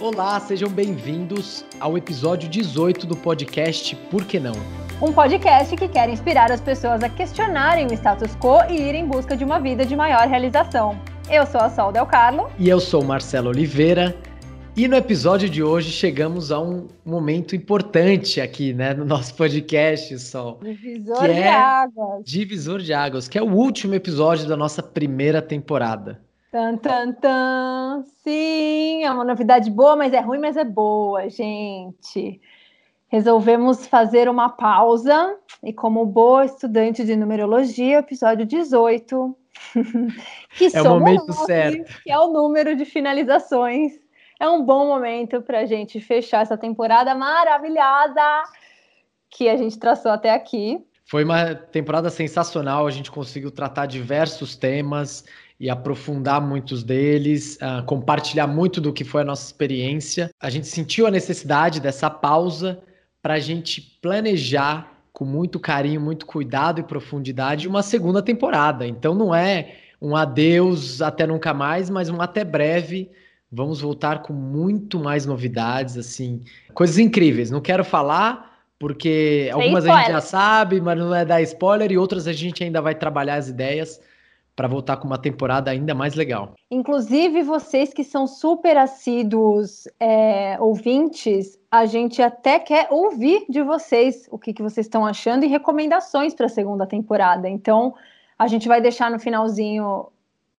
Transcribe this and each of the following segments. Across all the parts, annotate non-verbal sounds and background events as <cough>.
Olá, sejam bem-vindos ao episódio 18 do podcast Por que não? Um podcast que quer inspirar as pessoas a questionarem o status quo e ir em busca de uma vida de maior realização. Eu sou a Sol Del Carlo. E eu sou Marcelo Oliveira. E no episódio de hoje chegamos a um momento importante aqui, né, no nosso podcast, Sol. Divisor de é águas. Divisor de águas, que é o último episódio da nossa primeira temporada. Tan, tan, tan. Sim, é uma novidade boa, mas é ruim, mas é boa, gente. Resolvemos fazer uma pausa e, como boa estudante de numerologia, episódio 18, <laughs> que é o momento certo. que é o número de finalizações. É um bom momento para a gente fechar essa temporada maravilhosa que a gente traçou até aqui. Foi uma temporada sensacional, a gente conseguiu tratar diversos temas e aprofundar muitos deles, uh, compartilhar muito do que foi a nossa experiência. A gente sentiu a necessidade dessa pausa para a gente planejar com muito carinho, muito cuidado e profundidade uma segunda temporada. Então não é um adeus até nunca mais, mas um até breve. Vamos voltar com muito mais novidades, assim, coisas incríveis. Não quero falar porque algumas a gente já sabe, mas não é dar spoiler e outras a gente ainda vai trabalhar as ideias para voltar com uma temporada ainda mais legal. Inclusive, vocês que são super assíduos é, ouvintes, a gente até quer ouvir de vocês o que, que vocês estão achando e recomendações para a segunda temporada. Então, a gente vai deixar no finalzinho,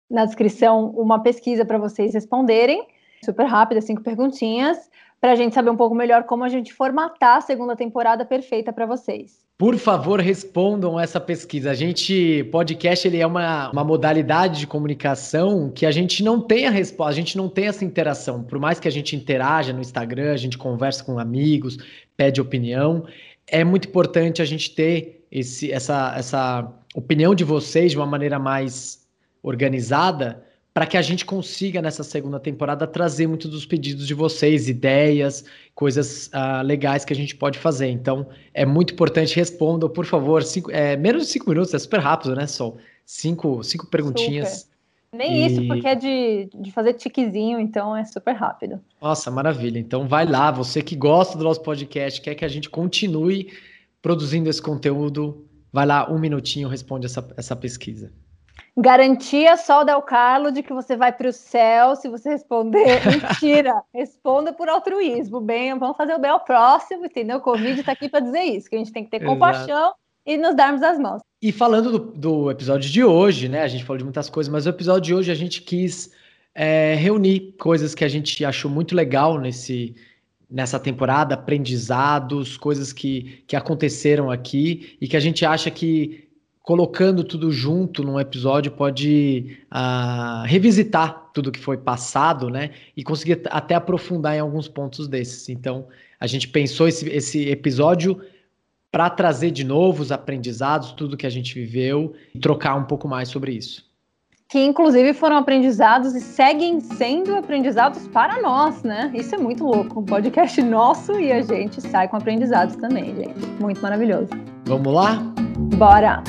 na descrição, uma pesquisa para vocês responderem, super rápida, cinco perguntinhas, para a gente saber um pouco melhor como a gente formatar a segunda temporada perfeita para vocês. Por favor, respondam essa pesquisa. A gente, podcast, ele é uma, uma modalidade de comunicação que a gente não tem a resposta, a gente não tem essa interação. Por mais que a gente interaja no Instagram, a gente conversa com amigos, pede opinião, é muito importante a gente ter esse, essa, essa opinião de vocês de uma maneira mais organizada para que a gente consiga nessa segunda temporada trazer muitos dos pedidos de vocês, ideias, coisas uh, legais que a gente pode fazer. Então, é muito importante, respondam, por favor. Cinco, é, menos de cinco minutos, é super rápido, né, Sol? Cinco, cinco perguntinhas. Super. Nem e... isso, porque é de, de fazer tiquezinho, então é super rápido. Nossa, maravilha. Então vai lá, você que gosta do nosso podcast, quer que a gente continue produzindo esse conteúdo, vai lá, um minutinho, responde essa, essa pesquisa garantia só Del Carlo de que você vai para o céu se você responder. <laughs> Mentira, responda por altruísmo. Bem, vamos fazer o bem ao próximo, entendeu? O Covid está aqui para dizer isso, que a gente tem que ter Exato. compaixão e nos darmos as mãos. E falando do, do, episódio de hoje, né? A gente falou de muitas coisas, mas o episódio de hoje a gente quis é, reunir coisas que a gente achou muito legal nesse nessa temporada, aprendizados, coisas que, que aconteceram aqui e que a gente acha que colocando tudo junto num episódio pode uh, revisitar tudo que foi passado, né? E conseguir até aprofundar em alguns pontos desses. Então, a gente pensou esse, esse episódio para trazer de novo os aprendizados, tudo que a gente viveu e trocar um pouco mais sobre isso. Que inclusive foram aprendizados e seguem sendo aprendizados para nós, né? Isso é muito louco. Um podcast nosso e a gente sai com aprendizados também, gente. Muito maravilhoso. Vamos lá? Bora!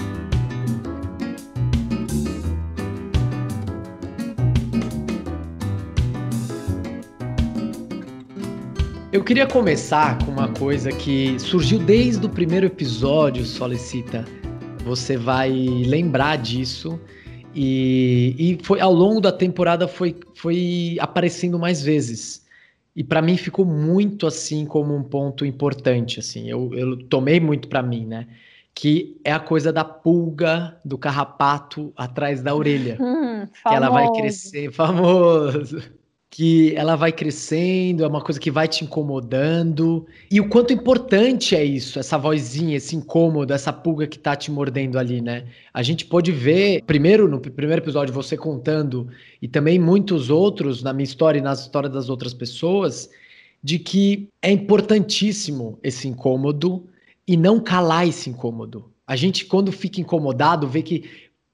Eu queria começar com uma coisa que surgiu desde o primeiro episódio, Solicita. Você vai lembrar disso. E, e foi ao longo da temporada foi, foi aparecendo mais vezes. E para mim ficou muito assim como um ponto importante. Assim, eu, eu tomei muito para mim, né? Que é a coisa da pulga do carrapato atrás da orelha. Hum, que ela vai crescer, famoso que ela vai crescendo, é uma coisa que vai te incomodando. E o quanto importante é isso, essa vozinha, esse incômodo, essa pulga que tá te mordendo ali, né? A gente pode ver, primeiro, no primeiro episódio, você contando, e também muitos outros, na minha história e nas histórias das outras pessoas, de que é importantíssimo esse incômodo e não calar esse incômodo. A gente, quando fica incomodado, vê que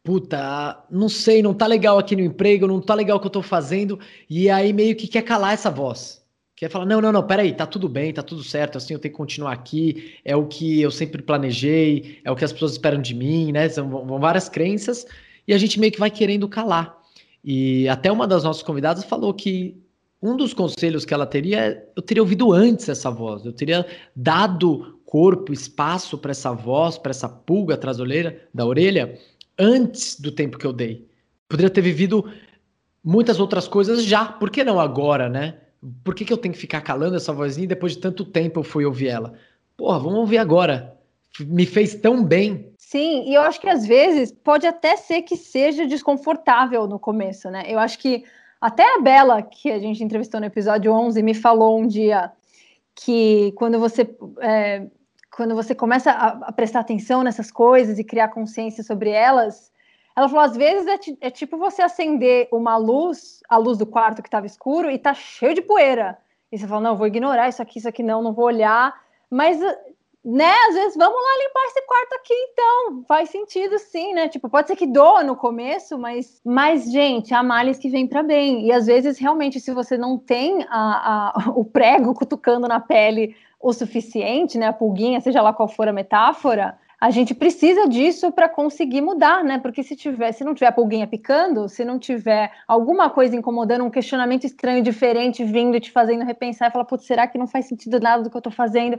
puta, não sei, não tá legal aqui no emprego, não tá legal o que eu tô fazendo, e aí meio que quer calar essa voz. Quer falar, não, não, não, peraí, tá tudo bem, tá tudo certo, assim, eu tenho que continuar aqui, é o que eu sempre planejei, é o que as pessoas esperam de mim, né? São várias crenças, e a gente meio que vai querendo calar. E até uma das nossas convidadas falou que um dos conselhos que ela teria, eu teria ouvido antes essa voz, eu teria dado corpo, espaço para essa voz, para essa pulga atrás da orelha, da orelha, antes do tempo que eu dei. Poderia ter vivido muitas outras coisas já, por que não agora, né? Por que, que eu tenho que ficar calando essa vozinha e depois de tanto tempo eu fui ouvir ela? Porra, vamos ouvir agora. Me fez tão bem. Sim, e eu acho que às vezes pode até ser que seja desconfortável no começo, né? Eu acho que até a Bela, que a gente entrevistou no episódio 11, me falou um dia que quando você é, quando você começa a, a, prestar atenção nessas coisas e criar consciência sobre elas, ela falou, às vezes é, é tipo você acender uma luz, a luz do quarto que estava escuro, e tá cheio de poeira. E você fala, não, vou ignorar isso aqui, isso aqui não, não vou olhar. Mas né, às vezes vamos lá limpar esse quarto aqui, então. Faz sentido sim, né? Tipo, pode ser que doa no começo, mas, mas gente, há males que vem para bem. E às vezes, realmente, se você não tem a, a, o prego cutucando na pele o suficiente, né? A pulguinha, seja lá qual for a metáfora, a gente precisa disso para conseguir mudar, né? Porque se tiver, se não tiver pulguinha picando, se não tiver alguma coisa incomodando, um questionamento estranho, diferente, vindo e te fazendo repensar e falar, putz, será que não faz sentido nada do que eu estou fazendo?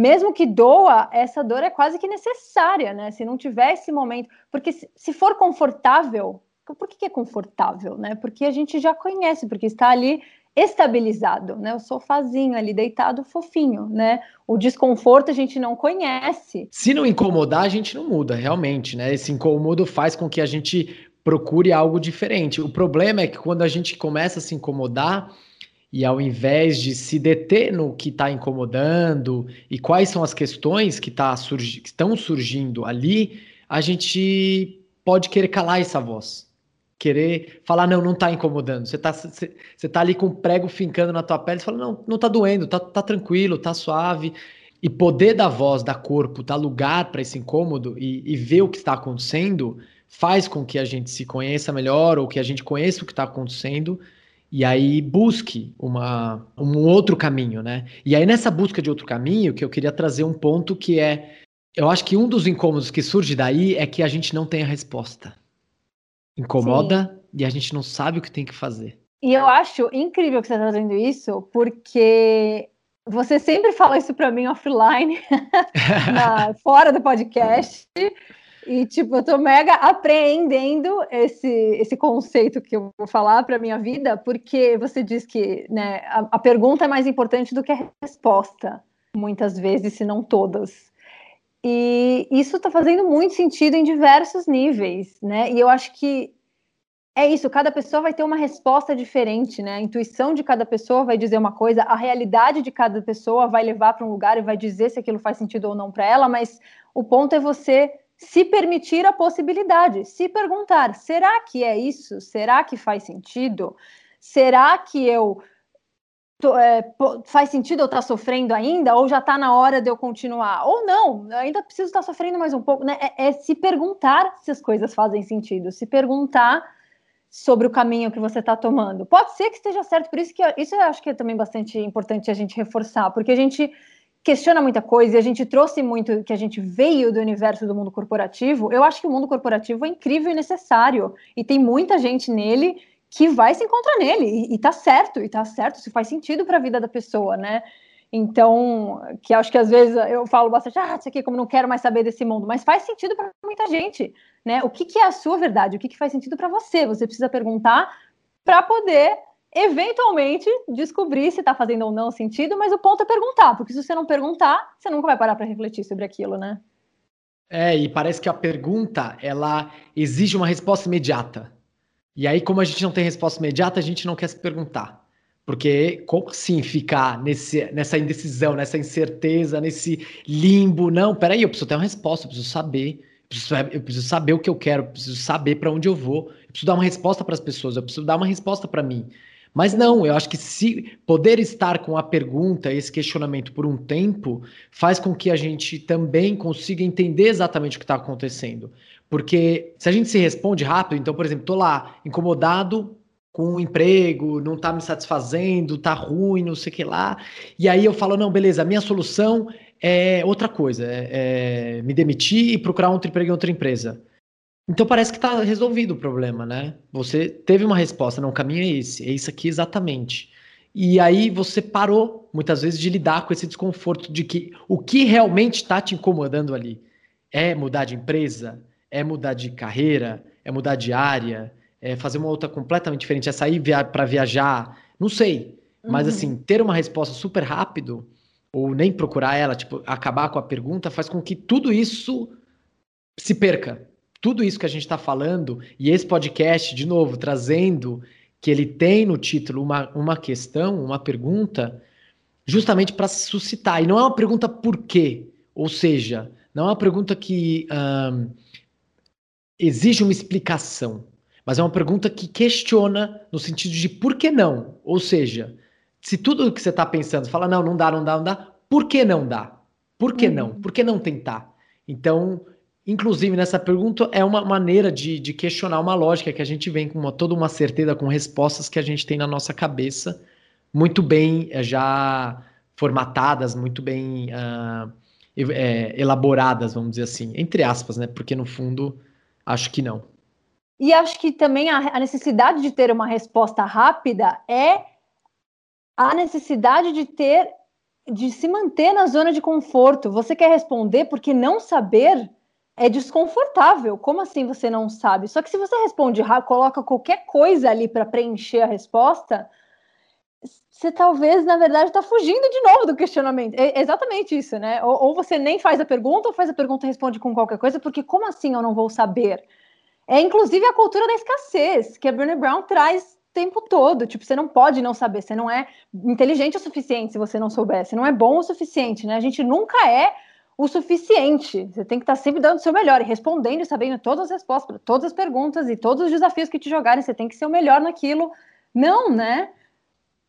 mesmo que doa, essa dor é quase que necessária, né? Se não tiver esse momento, porque se, for confortável, por que, é confortável, né? Porque a gente já conhece, porque está ali estabilizado, né? O sofazinho ali deitado fofinho, né? O desconforto a gente não conhece. Se não incomodar, a gente não muda, realmente, né? Esse incômodo faz com que a gente procure algo diferente. O problema é que quando a gente começa a se incomodar, e ao invés de se deter no que está incomodando e quais são as questões que, tá surgi que estão surgindo ali, a gente pode querer calar essa voz. Querer falar, não, não está incomodando. Você está você, você tá ali com o prego fincando na tua pele, você fala, não, não está doendo, tá, tá tranquilo, tá suave. E poder dar voz, dar corpo, dar lugar para esse incômodo e, e ver o que está acontecendo faz com que a gente se conheça melhor ou que a gente conheça o que está acontecendo e aí busque uma, um outro caminho, né? E aí nessa busca de outro caminho, que eu queria trazer um ponto que é, eu acho que um dos incômodos que surge daí é que a gente não tem a resposta. Incomoda Sim. e a gente não sabe o que tem que fazer. E eu acho incrível que você está trazendo isso, porque você sempre fala isso para mim offline, <laughs> na, <laughs> fora do podcast, e, tipo, eu tô mega apreendendo esse, esse conceito que eu vou falar para minha vida, porque você diz que né, a, a pergunta é mais importante do que a resposta, muitas vezes, se não todas. E isso está fazendo muito sentido em diversos níveis, né? E eu acho que é isso, cada pessoa vai ter uma resposta diferente, né? A intuição de cada pessoa vai dizer uma coisa, a realidade de cada pessoa vai levar para um lugar e vai dizer se aquilo faz sentido ou não para ela, mas o ponto é você se permitir a possibilidade, se perguntar: será que é isso? Será que faz sentido? Será que eu tô, é, faz sentido eu estar tá sofrendo ainda? Ou já está na hora de eu continuar? Ou não, ainda preciso estar tá sofrendo mais um pouco. Né? É, é se perguntar se as coisas fazem sentido, se perguntar sobre o caminho que você está tomando. Pode ser que esteja certo, por isso que isso eu acho que é também bastante importante a gente reforçar, porque a gente questiona muita coisa e a gente trouxe muito que a gente veio do universo do mundo corporativo, eu acho que o mundo corporativo é incrível e necessário. E tem muita gente nele que vai se encontrar nele. E, e tá certo, e tá certo, se faz sentido para a vida da pessoa, né? Então, que acho que às vezes eu falo bastante, ah, isso aqui como não quero mais saber desse mundo, mas faz sentido para muita gente, né? O que, que é a sua verdade? O que, que faz sentido para você? Você precisa perguntar para poder eventualmente descobrir se está fazendo ou não sentido, mas o ponto é perguntar, porque se você não perguntar, você nunca vai parar para refletir sobre aquilo, né? É, e parece que a pergunta, ela exige uma resposta imediata. E aí, como a gente não tem resposta imediata, a gente não quer se perguntar. Porque como assim ficar nesse, nessa indecisão, nessa incerteza, nesse limbo? Não, peraí, eu preciso ter uma resposta, eu preciso saber. Eu preciso, eu preciso saber o que eu quero, eu preciso saber para onde eu vou. Eu preciso dar uma resposta para as pessoas, eu preciso dar uma resposta para mim. Mas não, eu acho que se poder estar com a pergunta, esse questionamento por um tempo, faz com que a gente também consiga entender exatamente o que está acontecendo. Porque se a gente se responde rápido, então, por exemplo, estou lá incomodado com o emprego, não está me satisfazendo, está ruim, não sei o que lá. E aí eu falo, não, beleza, a minha solução é outra coisa, é, é me demitir e procurar outro emprego em outra empresa. Então parece que está resolvido o problema, né? Você teve uma resposta, não, o caminho é esse, é isso aqui exatamente. e aí você parou, muitas vezes, de lidar com esse desconforto de que o que realmente está te incomodando ali é mudar de empresa, é mudar de carreira, é mudar de área, é fazer uma outra completamente diferente, é sair via para viajar, não sei. Mas uhum. assim, ter uma resposta super rápido, ou nem procurar ela, tipo, acabar com a pergunta, faz com que tudo isso se perca. Tudo isso que a gente está falando, e esse podcast, de novo, trazendo que ele tem no título uma, uma questão, uma pergunta, justamente para suscitar. E não é uma pergunta por quê, ou seja, não é uma pergunta que um, exige uma explicação, mas é uma pergunta que questiona no sentido de por que não? Ou seja, se tudo que você está pensando, fala, não, não dá, não dá, não dá, por que não dá? Por que uhum. não? Por que não tentar? Então, inclusive nessa pergunta, é uma maneira de, de questionar uma lógica que a gente vem com uma, toda uma certeza, com respostas que a gente tem na nossa cabeça, muito bem eh, já formatadas, muito bem uh, é, elaboradas, vamos dizer assim, entre aspas, né? Porque no fundo, acho que não. E acho que também a, necessidade de ter uma resposta rápida é a necessidade de ter, de se manter na zona de conforto. Você quer responder porque não saber é desconfortável. Como assim você não sabe? Só que se você responde coloca qualquer coisa ali para preencher a resposta, você talvez, na verdade, está fugindo de novo do questionamento. É exatamente isso, né? Ou, ou, você nem faz a pergunta, ou faz a pergunta e responde com qualquer coisa, porque como assim eu não vou saber? É inclusive a cultura da escassez, que a Brené Brown traz o tempo todo. Tipo, você não pode não saber, você não é inteligente o suficiente se você não souber, você não é bom o suficiente, né? A gente nunca é o suficiente. Você tem que estar sempre dando o seu melhor e respondendo e sabendo todas as respostas todas as perguntas e todos os desafios que te jogarem. Você tem que ser o melhor naquilo. Não, né?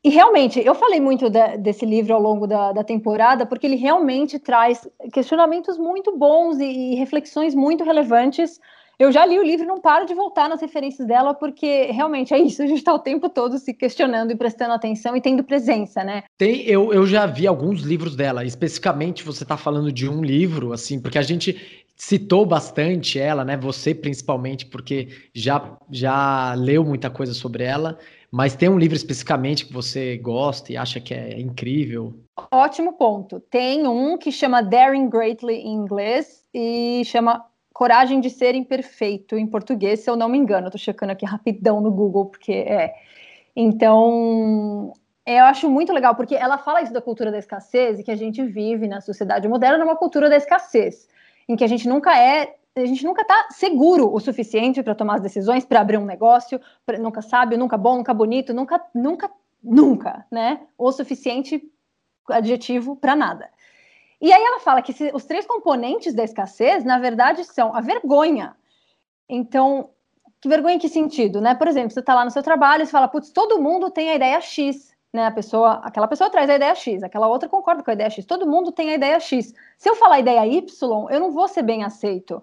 E realmente, eu falei muito da, desse livro ao longo da, da, temporada, porque ele realmente traz questionamentos muito bons e, e, reflexões muito relevantes. Eu já li o livro e não paro de voltar nas referências dela, porque realmente é isso, a gente está o tempo todo se questionando e prestando atenção e tendo presença, né? Tem, eu, eu já vi alguns livros dela, especificamente você está falando de um livro, assim, porque a gente citou bastante ela, né? Você principalmente, porque já, já leu muita coisa sobre ela. Mas tem um livro especificamente que você gosta e acha que é incrível? Ótimo ponto. Tem um que chama Daring Greatly em inglês e chama Coragem de Ser Imperfeito em português, se eu não me engano. Estou checando aqui rapidão no Google, porque é. Então, eu acho muito legal, porque ela fala isso da cultura da escassez e que a gente vive na sociedade moderna numa cultura da escassez, em que a gente nunca é a gente nunca está seguro o suficiente para tomar as decisões, para abrir um negócio, pra, nunca sabe, nunca bom, nunca bonito, nunca, nunca, nunca, né? O suficiente adjetivo para nada. E aí ela fala que se, os três componentes da escassez, na verdade, são a vergonha. Então, que vergonha em que sentido, né? Por exemplo, você está lá no seu trabalho e fala, putz, todo mundo tem a ideia X né? A pessoa, aquela pessoa traz a ideia X, aquela outra concorda com a ideia X. Todo mundo tem a ideia X. Se eu falar ideia Y, eu não vou ser bem aceito.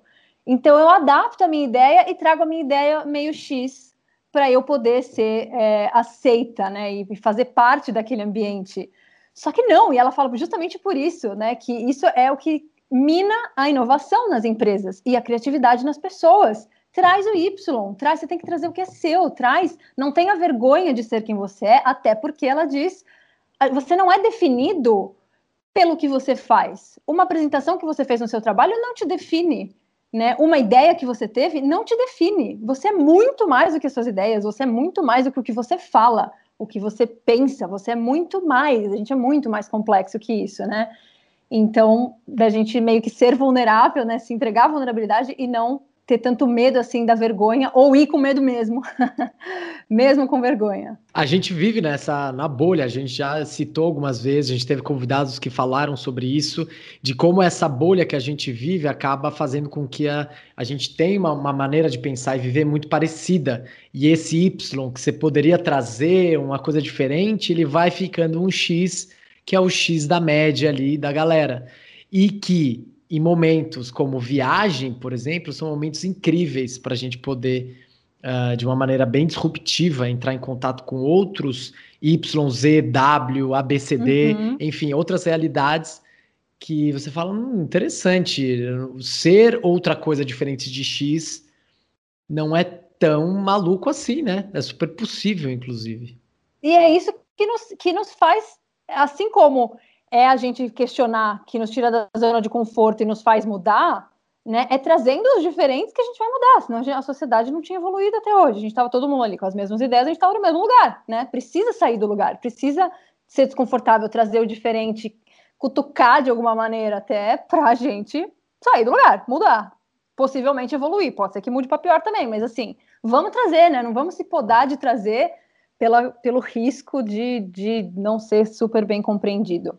Então eu adapto a minha ideia e trago a minha ideia meio X para eu poder ser é, aceita, né? E fazer parte daquele ambiente. Só que não, e ela fala justamente por isso, né? Que isso é o que mina a inovação nas empresas e a criatividade nas pessoas traz o Y, traz, você tem que trazer o que é seu, traz, não tenha vergonha de ser quem você é, até porque ela diz, ah, você não é definido pelo que você faz. Uma apresentação que você fez no seu trabalho não te define, né? Uma ideia que você teve não te define. Você é muito mais do que suas ideias, você é muito mais do que o que você fala, o que você pensa, você é muito mais, a gente é muito mais complexo que isso, né? Então, da gente meio que ser vulnerável, né, se entregar à vulnerabilidade e não ter tanto medo assim da vergonha ou ir com medo mesmo, <laughs> mesmo com vergonha. A gente vive nessa na bolha, a gente já citou algumas vezes, a gente teve convidados que falaram sobre isso, de como essa bolha que a gente vive acaba fazendo com que a, a gente tenha uma, uma maneira de pensar e viver muito parecida. E esse Y que você poderia trazer uma coisa diferente, ele vai ficando um X, que é o X da média ali da galera. E que em momentos como viagem, por exemplo, são momentos incríveis para a gente poder, uh, de uma maneira bem disruptiva, entrar em contato com outros Y, Z, W, ABCD, uhum. enfim, outras realidades que você fala, hum, interessante, ser outra coisa diferente de X não é tão maluco assim, né? É super possível, inclusive. E é isso que nos, que nos faz, assim como é a gente questionar, que nos tira da zona de conforto e nos faz mudar, né? É trazendo os diferentes que a gente vai mudar, senão a sociedade não tinha evoluído até hoje. A gente estava todo mundo ali com as mesmas ideias, a gente estava no mesmo lugar, né? Precisa sair do lugar, precisa ser desconfortável, trazer o diferente, cutucar de alguma maneira até para a gente sair do lugar, mudar, possivelmente evoluir. Pode ser que mude para pior também, mas assim, vamos trazer, né? Não vamos se podar de trazer pela, pelo risco de, de não ser super bem compreendido.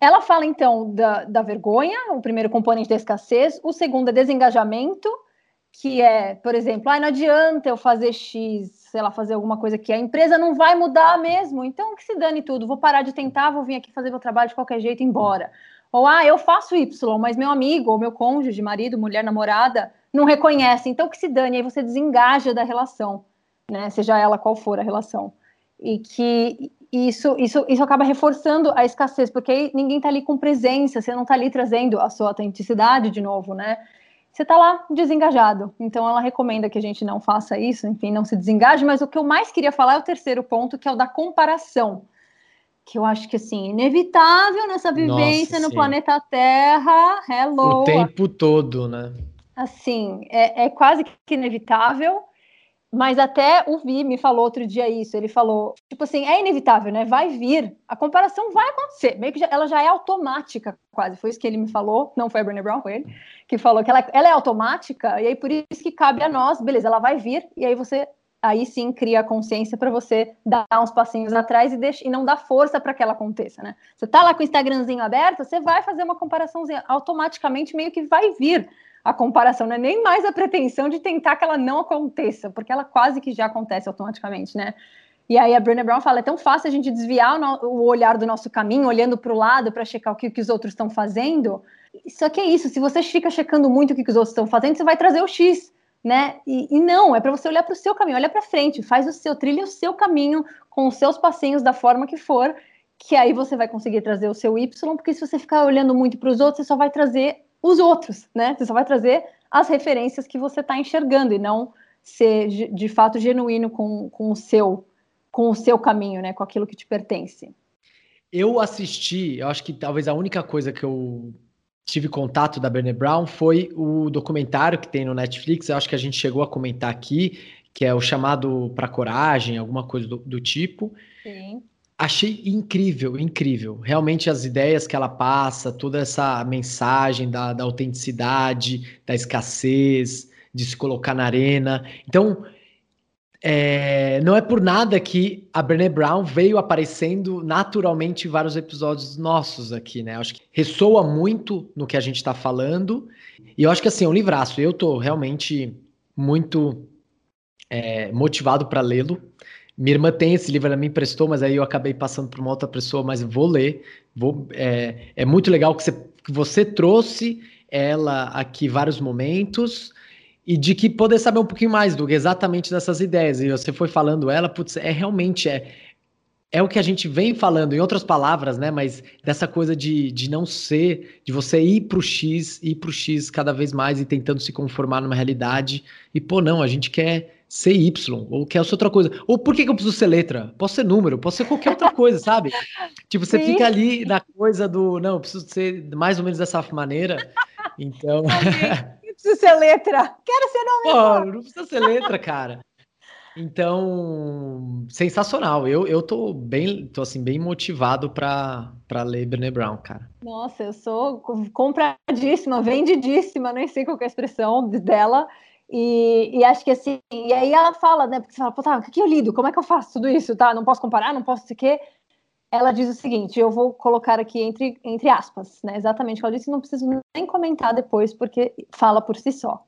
Ela fala então da, da vergonha, o primeiro componente da escassez, o segundo é desengajamento, que é, por exemplo, ah, não adianta eu fazer X, sei lá, fazer alguma coisa que a empresa não vai mudar mesmo, então que se dane tudo, vou parar de tentar, vou vir aqui fazer meu trabalho de qualquer jeito e embora. Ou, ah, eu faço Y, mas meu amigo, ou meu cônjuge, marido, mulher, namorada, não reconhece, então que se dane, aí você desengaja da relação, né, seja ela qual for a relação. E que isso, isso, isso acaba reforçando a escassez, porque aí ninguém está ali com presença, você não está ali trazendo a sua autenticidade de novo, né? Você está lá desengajado. Então ela recomenda que a gente não faça isso, enfim, não se desengaje, mas o que eu mais queria falar é o terceiro ponto, que é o da comparação. Que eu acho que assim, inevitável nessa vivência Nossa, no planeta Terra. Hello. O tempo todo, né? Assim, é, é quase que inevitável. Mas até o Vi me falou outro dia isso. Ele falou, tipo assim, é inevitável, né? Vai vir, a comparação vai acontecer. Meio que já, ela já é automática, quase. Foi isso que ele me falou. Não foi a Brené Brown, foi ele que falou que ela, ela é automática. E aí por isso que cabe a nós, beleza? Ela vai vir e aí você aí sim cria a consciência para você dar uns passinhos atrás e, deixa, e não dar força para que ela aconteça, né? Você tá lá com o Instagramzinho aberto, você vai fazer uma comparaçãozinha, automaticamente meio que vai vir a comparação, não é nem mais a pretensão de tentar que ela não aconteça, porque ela quase que já acontece automaticamente, né? E aí a Brené Brown fala, é tão fácil a gente desviar o, o olhar do nosso caminho, olhando para o lado para checar o que, que os outros estão fazendo. Só que é isso, se você fica checando muito o que, que os outros estão fazendo, você vai trazer o X, né? E, e não, é para você olhar para o seu caminho, olha para frente, faz o seu, trilha o seu caminho com os seus passinhos da forma que for, que aí você vai conseguir trazer o seu Y, porque se você ficar olhando muito para os outros, você só vai trazer os outros, né? Você só vai trazer as referências que você está enxergando e não ser de fato genuíno com, com o seu com o seu caminho, né? Com aquilo que te pertence. Eu assisti, eu acho que talvez a única coisa que eu tive contato da Brené Brown foi o documentário que tem no Netflix, eu acho que a gente chegou a comentar aqui, que é o chamado para coragem, alguma coisa do, do tipo. Sim. Achei incrível, incrível. Realmente as ideias que ela passa, toda essa mensagem da, da autenticidade, da escassez, de se colocar na arena. Então, é, não é por nada que a Brené Brown veio aparecendo naturalmente em vários episódios nossos aqui, né? Acho que ressoa muito no que a gente está falando. E eu acho que assim, é um livraço. Eu tô realmente muito é, motivado para lê-lo. Minha irmã tem esse livro, ela me emprestou, mas aí eu acabei passando para uma outra pessoa, mas vou ler. Vou, é, é muito legal que você, que você trouxe ela aqui vários momentos e de que poder saber um pouquinho mais do exatamente dessas ideias. E você foi falando ela, putz, é realmente é é o que a gente vem falando, em outras palavras, né? Mas dessa coisa de, de não ser, de você ir pro X, ir pro X cada vez mais e tentando se conformar numa realidade. E, pô, não, a gente quer ser Y, ou quer ser outra coisa. Ou por que, que eu preciso ser letra? Posso ser número, posso ser qualquer outra coisa, sabe? <laughs> Tipo, você Sim. fica ali na coisa do, não, eu preciso ser mais ou menos dessa maneira. Então. <laughs> Eu <laughs> preciso ser letra. Quero ser número. Não precisa ser letra, cara. Então, sensacional. Eu, eu tô bem, tô assim, bem motivado para ler Brené Brown, cara. Nossa, eu sou compradíssima, vendidíssima, nem sei qual é a expressão dela. E, e, acho que assim, e aí ela fala, né? Porque você fala, pô, tá, o que eu lido? Como é que eu faço tudo isso? Tá? Não posso comparar, não posso sei o quê. Ela diz o seguinte: eu vou colocar aqui entre, entre aspas, né? Exatamente o que ela disse, não preciso nem comentar depois, porque fala por si só.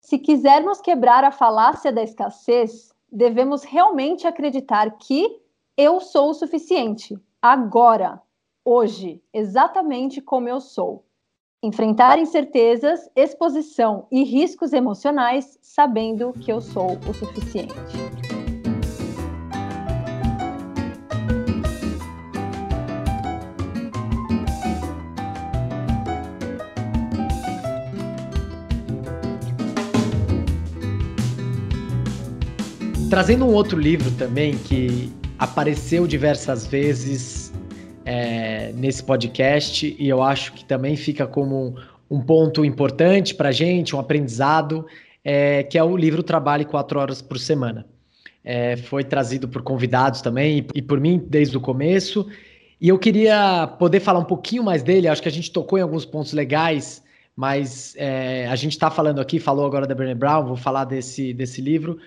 Se quisermos quebrar a falácia da escassez, devemos realmente acreditar que eu sou o suficiente, agora, hoje, exatamente como eu sou. Enfrentar incertezas, exposição e riscos emocionais sabendo que eu sou o suficiente. Trazendo um outro livro também que apareceu diversas vezes é, nesse podcast e eu acho que também fica como um ponto importante para a gente, um aprendizado, é, que é o livro Trabalhe Quatro Horas por Semana. É, foi trazido por convidados também e, e por mim desde o começo. E eu queria poder falar um pouquinho mais dele. Acho que a gente tocou em alguns pontos legais, mas é, a gente está falando aqui, falou agora da Brené Brown, vou falar desse, desse livro,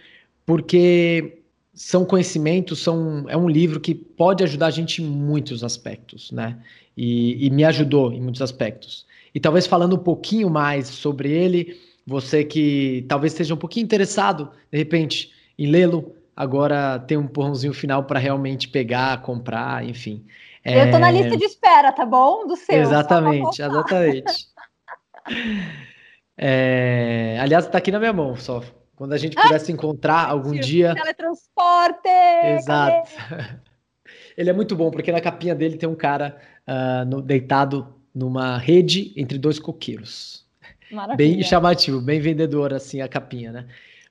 porque são conhecimentos, são, é um livro que pode ajudar a gente em muitos aspectos, né? E, e me ajudou em muitos aspectos. E talvez falando um pouquinho mais sobre ele, você que talvez esteja um pouquinho interessado, de repente, em lê-lo, agora tem um porrãozinho final para realmente pegar, comprar, enfim. Eu estou na é, lista de espera, tá bom? Do seu. Exatamente, exatamente. <laughs> é... Aliás, está aqui na minha mão, só. Quando a gente pudesse ah, encontrar algum dia. Teletransporte! Exato. <laughs> Ele é muito bom, porque na capinha dele tem um cara uh, no, deitado numa rede entre dois coqueiros. Maravilha. Bem chamativo, bem vendedor, assim, a capinha, né?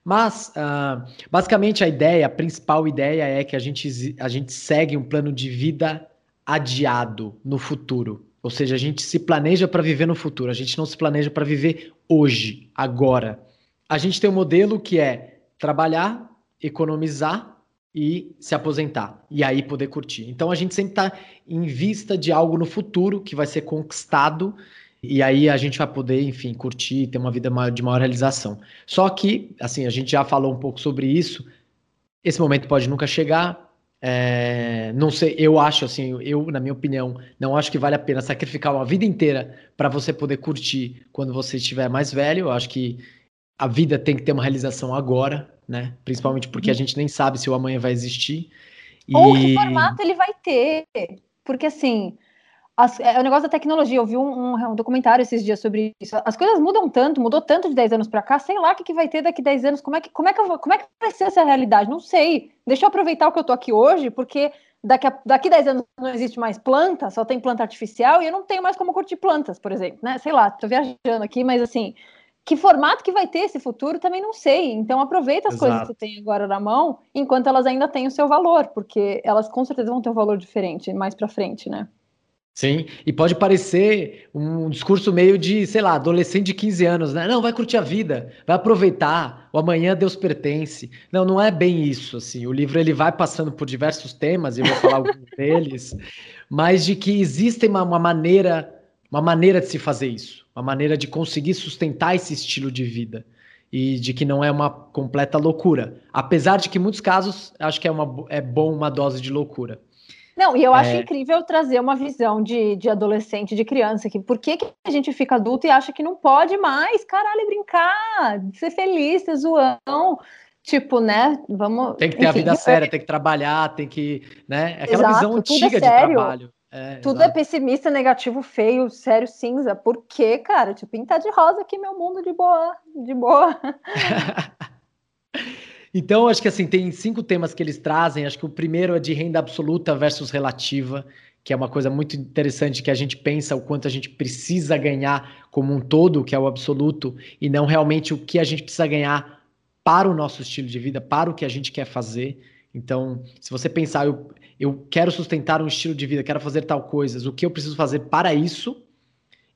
Mas, uh, basicamente, a ideia, a principal ideia é que a gente, a gente segue um plano de vida adiado no futuro. Ou seja, a gente se planeja para viver no futuro, a gente não se planeja para viver hoje, agora. A gente tem um modelo que é trabalhar, economizar e se aposentar. E aí poder curtir. Então a gente sempre está em vista de algo no futuro que vai ser conquistado. E aí a gente vai poder, enfim, curtir, ter uma vida de maior realização. Só que, assim, a gente já falou um pouco sobre isso. Esse momento pode nunca chegar. É, não sei, eu acho assim, eu, na minha opinião, não acho que vale a pena sacrificar uma vida inteira para você poder curtir quando você estiver mais velho. Eu acho que a vida tem que ter uma realização agora, né? Principalmente porque a gente nem sabe se o amanhã vai existir. E... Ou que formato ele vai ter. Porque assim, as, é o negócio da tecnologia. Eu vi um, um, documentário esses dias sobre isso. As coisas mudam tanto, mudou tanto de 10 anos para cá, sei lá o que, que vai ter daqui 10 anos. Como é, que, como, é que vou, como é que vai ser essa realidade? Não sei. Deixa eu aproveitar o que eu tô aqui hoje, porque daqui a daqui 10 anos não existe mais planta, só tem planta artificial, e eu não tenho mais como curtir plantas, por exemplo. Né? Sei lá, tô viajando aqui, mas assim que formato que vai ter esse futuro também não sei. Então aproveita as Exato. coisas que você tem agora na mão, enquanto elas ainda têm o seu valor, porque elas com certeza vão ter um valor diferente mais para frente, né? Sim, e pode parecer um discurso meio de, sei lá, adolescente de 15 anos, né? Não, vai curtir a vida, vai aproveitar, o amanhã Deus pertence. Não, não é bem isso, assim. O livro ele vai passando por diversos temas, e eu vou falar alguns <laughs> deles, mas de que existe uma, uma maneira, uma maneira de se fazer isso uma maneira de conseguir sustentar esse estilo de vida e de que não é uma completa loucura. Apesar de que em muitos casos acho que é, uma, é bom uma dose de loucura. Não, e eu acho é... incrível trazer uma visão de, de adolescente, de criança, que por que, que a gente fica adulto e acha que não pode mais, caralho, brincar, ser feliz, ser zoão. Tipo, né? Vamos. Tem que ter enfim, a vida <laughs> séria, tem que trabalhar, tem que. Né? É aquela Exato, visão é antiga é de trabalho. É, Tudo é exato. é pessimista, negativo, feio, sério, cinza. Por quê, cara? Tipo, pintar de rosa aqui meu mundo de boa, de boa. <laughs> então, acho que assim, tem cinco temas que eles trazem. Acho que o primeiro é de renda absoluta versus relativa, que é uma coisa muito interessante que a gente pensa o quanto a gente precisa ganhar como um todo, que é o absoluto, e não realmente o que a gente precisa ganhar para o nosso estilo de vida, para o que a gente quer fazer. Então, se você pensar, eu, eu quero sustentar um estilo de vida, quero fazer tal coisas, o que eu preciso fazer para isso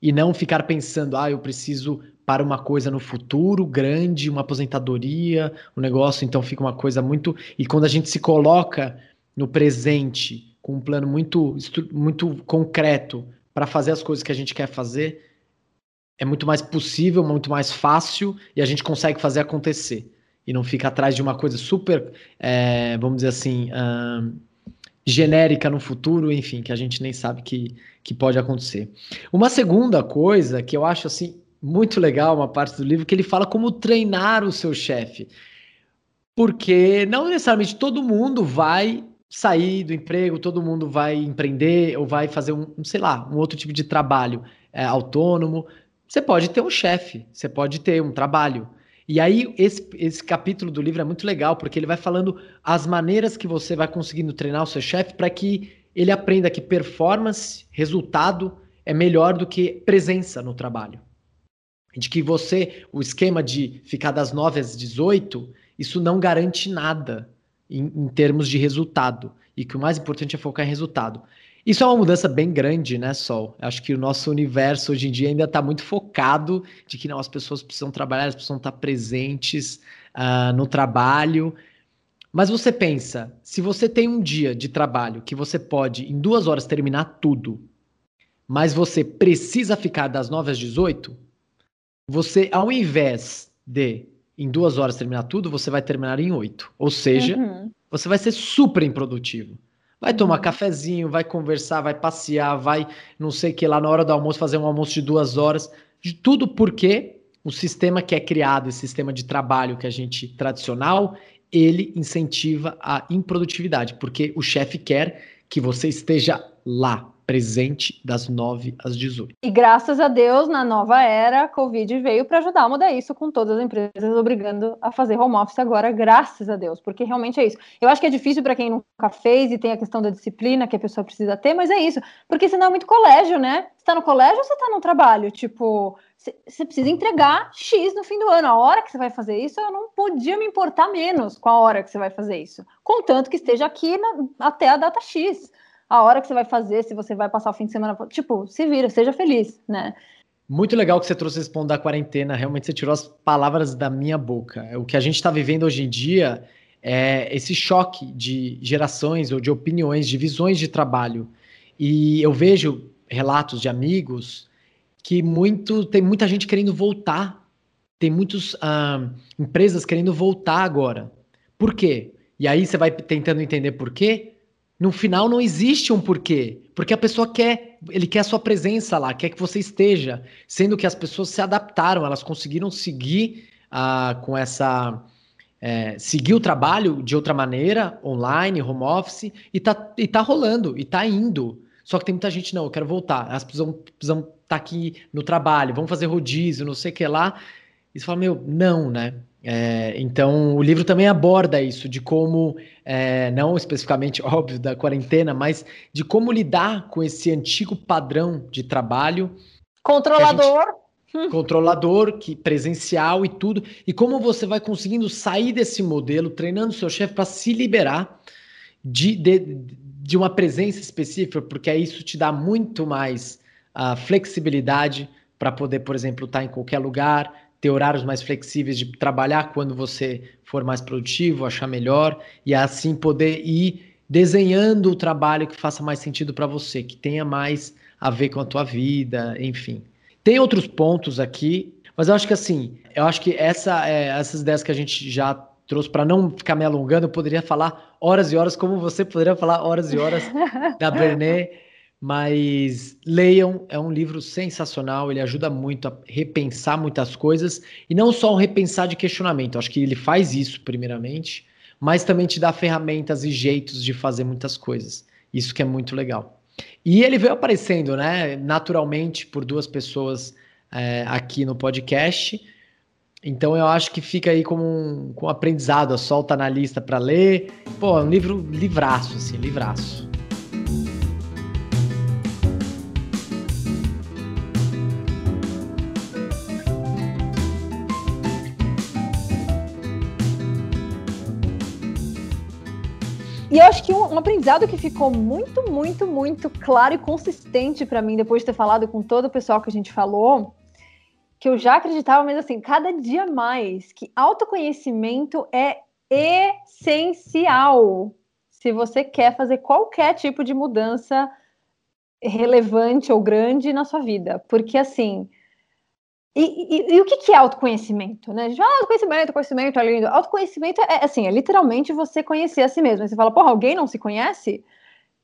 e não ficar pensando, ah, eu preciso para uma coisa no futuro grande, uma aposentadoria, um negócio, então fica uma coisa muito. E quando a gente se coloca no presente com um plano muito, muito concreto para fazer as coisas que a gente quer fazer, é muito mais possível, muito mais fácil e a gente consegue fazer acontecer. E não fica atrás de uma coisa super, é, vamos dizer assim, genérica no futuro, enfim, que a gente nem sabe que, que pode acontecer. Uma segunda coisa que eu acho assim muito legal, uma parte do livro, que ele fala como treinar o seu chefe. Porque não necessariamente todo mundo vai sair do emprego, todo mundo vai empreender ou vai fazer um, sei lá, um outro tipo de trabalho é, autônomo. Você pode ter um chefe, você pode ter um trabalho. E aí, esse, esse capítulo do livro é muito legal, porque ele vai falando as maneiras que você vai conseguindo treinar o seu chefe para que ele aprenda que performance, resultado, é melhor do que presença no trabalho. De que você, o esquema de ficar das 9 às 18, isso não garante nada. em, em termos de resultado. E que o mais importante é focar em resultado. Isso é uma mudança bem grande, né, Sol? Acho que o nosso universo hoje em dia ainda está muito focado de que não, as pessoas precisam trabalhar, elas precisam estar presentes uh, no trabalho. Mas você pensa, se você tem um dia de trabalho que você pode, em duas horas, terminar tudo, mas você precisa ficar das 9 às 18, você, ao invés de em duas horas terminar tudo, você vai terminar em oito. Ou seja, uhum. você vai ser super improdutivo. Vai tomar uhum. cafezinho, vai conversar, vai passear, vai não sei o que lá na hora do almoço fazer um almoço de duas horas. De tudo porque o sistema que é criado, esse sistema de trabalho que a gente tradicional, ele incentiva a improdutividade, porque o chefe quer que você esteja lá, presente das 9 às 18. E graças a Deus, na nova era, a Covid veio para ajudar a mudar isso com todas as empresas obrigando a fazer home office agora, graças a Deus, porque realmente é isso. Eu acho que é difícil para quem nunca fez e tem a questão da disciplina que a pessoa precisa ter, mas é isso, porque senão é muito colégio, né? Você tá no colégio ou você tá no trabalho? Tipo, você precisa entregar X no fim do ano. A hora que você vai fazer isso, eu não podia me importar menos com a hora que você vai fazer isso. Contanto que esteja aqui na, até a data X a hora que você vai fazer, se você vai passar o fim de semana. Tipo, se vira, seja feliz, né? Muito legal que você trouxe esse ponto da quarentena. Realmente você tirou as palavras da minha boca. O que a gente está vivendo hoje em dia é esse choque de gerações ou de opiniões, de visões de trabalho. E eu vejo relatos de amigos que muito tem muita gente querendo voltar. Tem muitas ah, empresas querendo voltar agora. Por quê? E aí você vai tentando entender por quê no final não existe um porquê, porque a pessoa quer, ele quer a sua presença lá, quer que você esteja, sendo que as pessoas se adaptaram, elas conseguiram seguir uh, com essa é, seguir o trabalho de outra maneira, online, home office, e tá, e tá rolando, e tá indo. Só que tem muita gente, não, eu quero voltar. Elas precisam estar precisam tá aqui no trabalho, vamos fazer rodízio, não sei o que lá. E você fala, meu, não, né? É, então, o livro também aborda isso, de como, é, não especificamente, <laughs> óbvio, da quarentena, mas de como lidar com esse antigo padrão de trabalho. Controlador. Que gente, <laughs> controlador, que presencial e tudo. E como você vai conseguindo sair desse modelo, treinando seu chefe para se liberar de, de, de uma presença específica, porque isso te dá muito mais uh, flexibilidade para poder, por exemplo, estar tá em qualquer lugar, ter horários mais flexíveis de trabalhar quando você for mais produtivo, achar melhor e assim poder ir desenhando o trabalho que faça mais sentido para você, que tenha mais a ver com a tua vida, enfim. Tem outros pontos aqui, mas eu acho que assim, eu acho que essa, é, essas ideias que a gente já trouxe para não ficar me alongando, eu poderia falar horas e horas, como você poderia falar horas e horas <laughs> da Bernet mas leiam, é um livro sensacional, ele ajuda muito a repensar muitas coisas, e não só um repensar de questionamento, acho que ele faz isso primeiramente, mas também te dá ferramentas e jeitos de fazer muitas coisas. Isso que é muito legal. E ele veio aparecendo, né, naturalmente por duas pessoas é, aqui no podcast. Então eu acho que fica aí como um, com um aprendizado, solta na lista para ler. Pô, é um livro livraço, assim, livraço. E eu acho que um, um aprendizado que ficou muito, muito, muito claro e consistente para mim, depois de ter falado com todo o pessoal que a gente falou, que eu já acreditava, mas assim, cada dia mais, que autoconhecimento é essencial se você quer fazer qualquer tipo de mudança relevante ou grande na sua vida. Porque assim, e, e, e, o que, que é autoconhecimento? Né? A gente fala, ah, autoconhecimento, conhecimento é lindo. Autoconhecimento é, assim, é literalmente você conhecer a si mesmo. Aí você fala, porra, alguém não se conhece?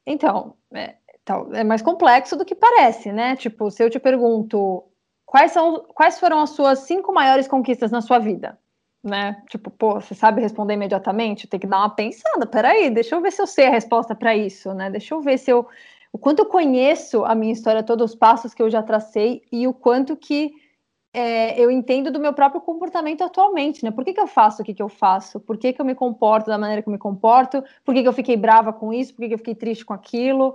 Então, é, então, é mais complexo do que parece, né? Tipo, se eu te pergunto quais, são, quais foram as suas cinco maiores conquistas na sua vida? Né? Tipo, pô, você sabe responder imediatamente? Tem que dar uma pensada. Peraí, deixa eu ver se eu sei a resposta para isso, né? Deixa eu ver se eu. O quanto eu conheço a minha história, todos os passos que eu já tracei e o quanto que é, eu entendo do meu próprio comportamento atualmente, né? Por que, que eu faço o que, que eu faço? Por que, que eu me comporto da maneira que eu me comporto? Por que, que eu fiquei brava com isso? Por que, que eu fiquei triste com aquilo?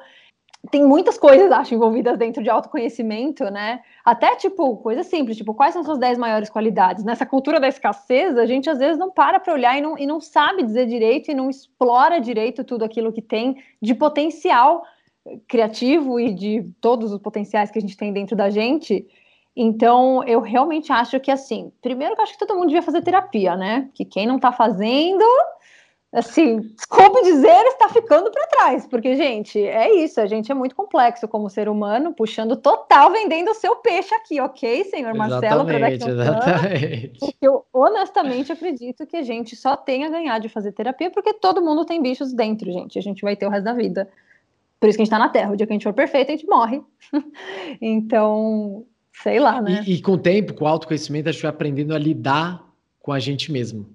tem muitas coisas, <laughs> acho, envolvidas dentro de autoconhecimento, né? Até, tipo, coisa simples, tipo, quais são suas 10 maiores qualidades? Nessa cultura da escassez, a gente às vezes não para para olhar e não, e não sabe dizer direito e não explora direito tudo aquilo que tem de potencial criativo e de todos os potenciais que a gente tem dentro da gente. Então, eu realmente acho que, assim, primeiro que eu acho que todo mundo devia fazer terapia, né? Que quem não tá fazendo, assim, desculpe dizer, está ficando para trás, porque, gente, é isso, a gente é muito complexo como ser humano, puxando total, vendendo o seu peixe aqui, ok, senhor Marcelo? Exatamente, exatamente. Porque eu honestamente acredito que a gente só tem a ganhar de fazer terapia, porque todo mundo tem bichos dentro, gente, a gente vai ter o resto da vida. Por isso que a gente está na Terra, o dia que a gente for perfeito, a gente morre. <laughs> então, sei lá, né? E, e com o tempo, com o autoconhecimento, a gente vai aprendendo a lidar com a gente mesmo.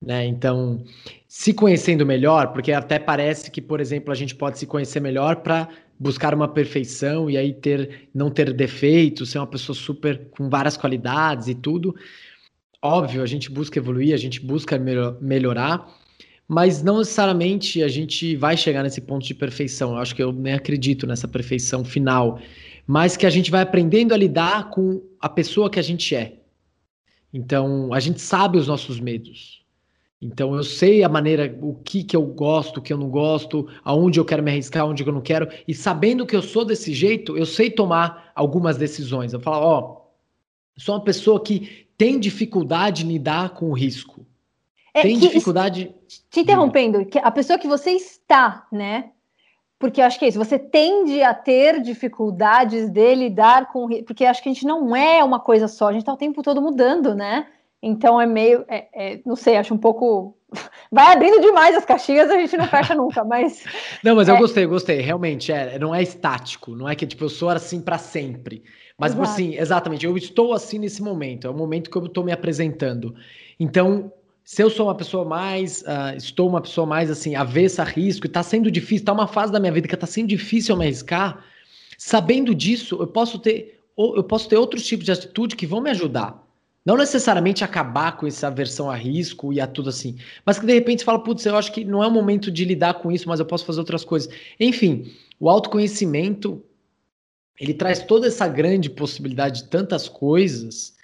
Né? Então, se conhecendo melhor, porque até parece que, por exemplo, a gente pode se conhecer melhor para buscar uma perfeição e aí ter não ter defeitos, ser uma pessoa super com várias qualidades e tudo. Óbvio, a gente busca evoluir, a gente busca melhorar, mas não necessariamente a gente vai chegar nesse ponto de perfeição. Eu acho que eu nem acredito nessa perfeição final, mas que a gente vai aprendendo a lidar com a pessoa que a gente é. Então, a gente sabe os nossos medos. Então eu sei a maneira, o que que eu gosto, o que eu não gosto, aonde eu quero me arriscar, onde eu não quero, e sabendo que eu sou desse jeito, eu sei tomar algumas decisões. Eu falo, ó, oh, sou uma pessoa que tem dificuldade em lidar com o risco. É, tem dificuldade. Te interrompendo, a pessoa que você está, né? Porque acho que é isso, você tende a ter dificuldades de lidar com. Porque acho que a gente não é uma coisa só, a gente está o tempo todo mudando, né? Então é meio, é, é, não sei, acho um pouco. <laughs> Vai abrindo demais as caixinhas, a gente não fecha <laughs> nunca, mas. Não, mas é... eu gostei, eu gostei. Realmente, é, não é estático, não é que tipo, eu sou assim para sempre. Mas tipo Exato. assim, exatamente, eu estou assim nesse momento, é o momento que eu estou me apresentando. Então, se eu sou uma pessoa mais, uh, estou uma pessoa mais assim, avessa a risco, está sendo difícil, está uma fase da minha vida que está sendo difícil eu me arriscar, sabendo disso, eu posso ter, eu posso ter outros tipos de atitude que vão me ajudar. Não necessariamente acabar com essa aversão a risco e a tudo assim, mas que de repente você fala, putz, eu acho que não é o momento de lidar com isso, mas eu posso fazer outras coisas. Enfim, o autoconhecimento ele traz toda essa grande possibilidade de tantas coisas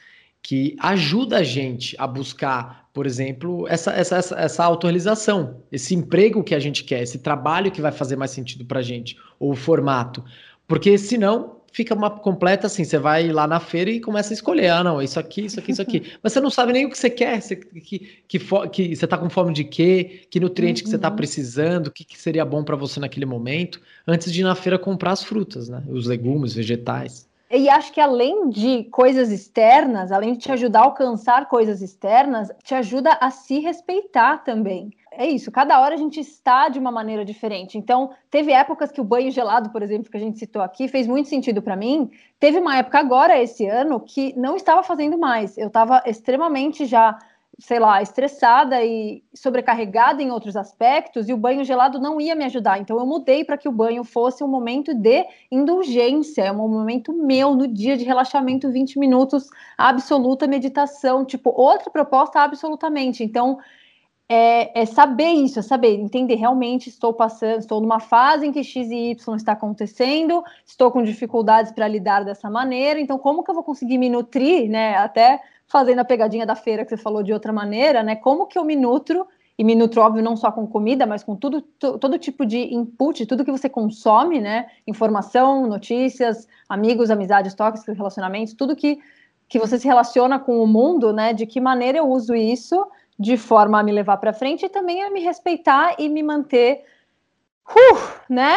que ajuda a gente a buscar, por exemplo, essa, essa, essa, essa autorrealização, esse emprego que a gente quer, esse trabalho que vai fazer mais sentido para a gente, ou o formato. Porque senão fica uma completa assim, você vai lá na feira e começa a escolher, ah, não, isso aqui, isso aqui, isso aqui. <laughs> Mas você não sabe nem o que você quer, você, que, que, que você tá com fome de quê, que nutriente uhum. que você tá uhum. precisando, o que, que seria bom para você naquele momento, antes de ir na feira comprar as frutas, né? Os legumes, vegetais. E acho que além de coisas externas, além de te ajudar a alcançar coisas externas, te ajuda a se respeitar também. É isso, cada hora a gente está de uma maneira diferente. Então, teve épocas que o banho gelado, por exemplo, que a gente citou aqui, fez muito sentido para mim. Teve uma época agora, esse ano, que não estava fazendo mais. Eu estava extremamente já sei lá, estressada e sobrecarregada em outros aspectos, e o banho gelado não ia me ajudar. Então eu mudei para que o banho fosse um momento de indulgência, é um momento meu no dia de relaxamento, 20 minutos, absoluta meditação, tipo, outra proposta absolutamente. Então é, é, saber isso, é saber, entender realmente estou passando, estou numa fase em que X e Y está acontecendo, estou com dificuldades para lidar dessa maneira, então como que eu vou conseguir me nutrir, né? Até fazendo a pegadinha da feira que você falou de outra maneira, né? Como que eu me nutro? E me nutro, óbvio, não só com comida, mas com tudo, todo tipo de input, tudo que você consome, né? Informação, notícias, amigos, amizades tóxicas, relacionamentos, tudo que, que você se relaciona com o mundo, né? De que maneira eu uso isso de forma a me levar para frente e também a me respeitar e me manter uh, né?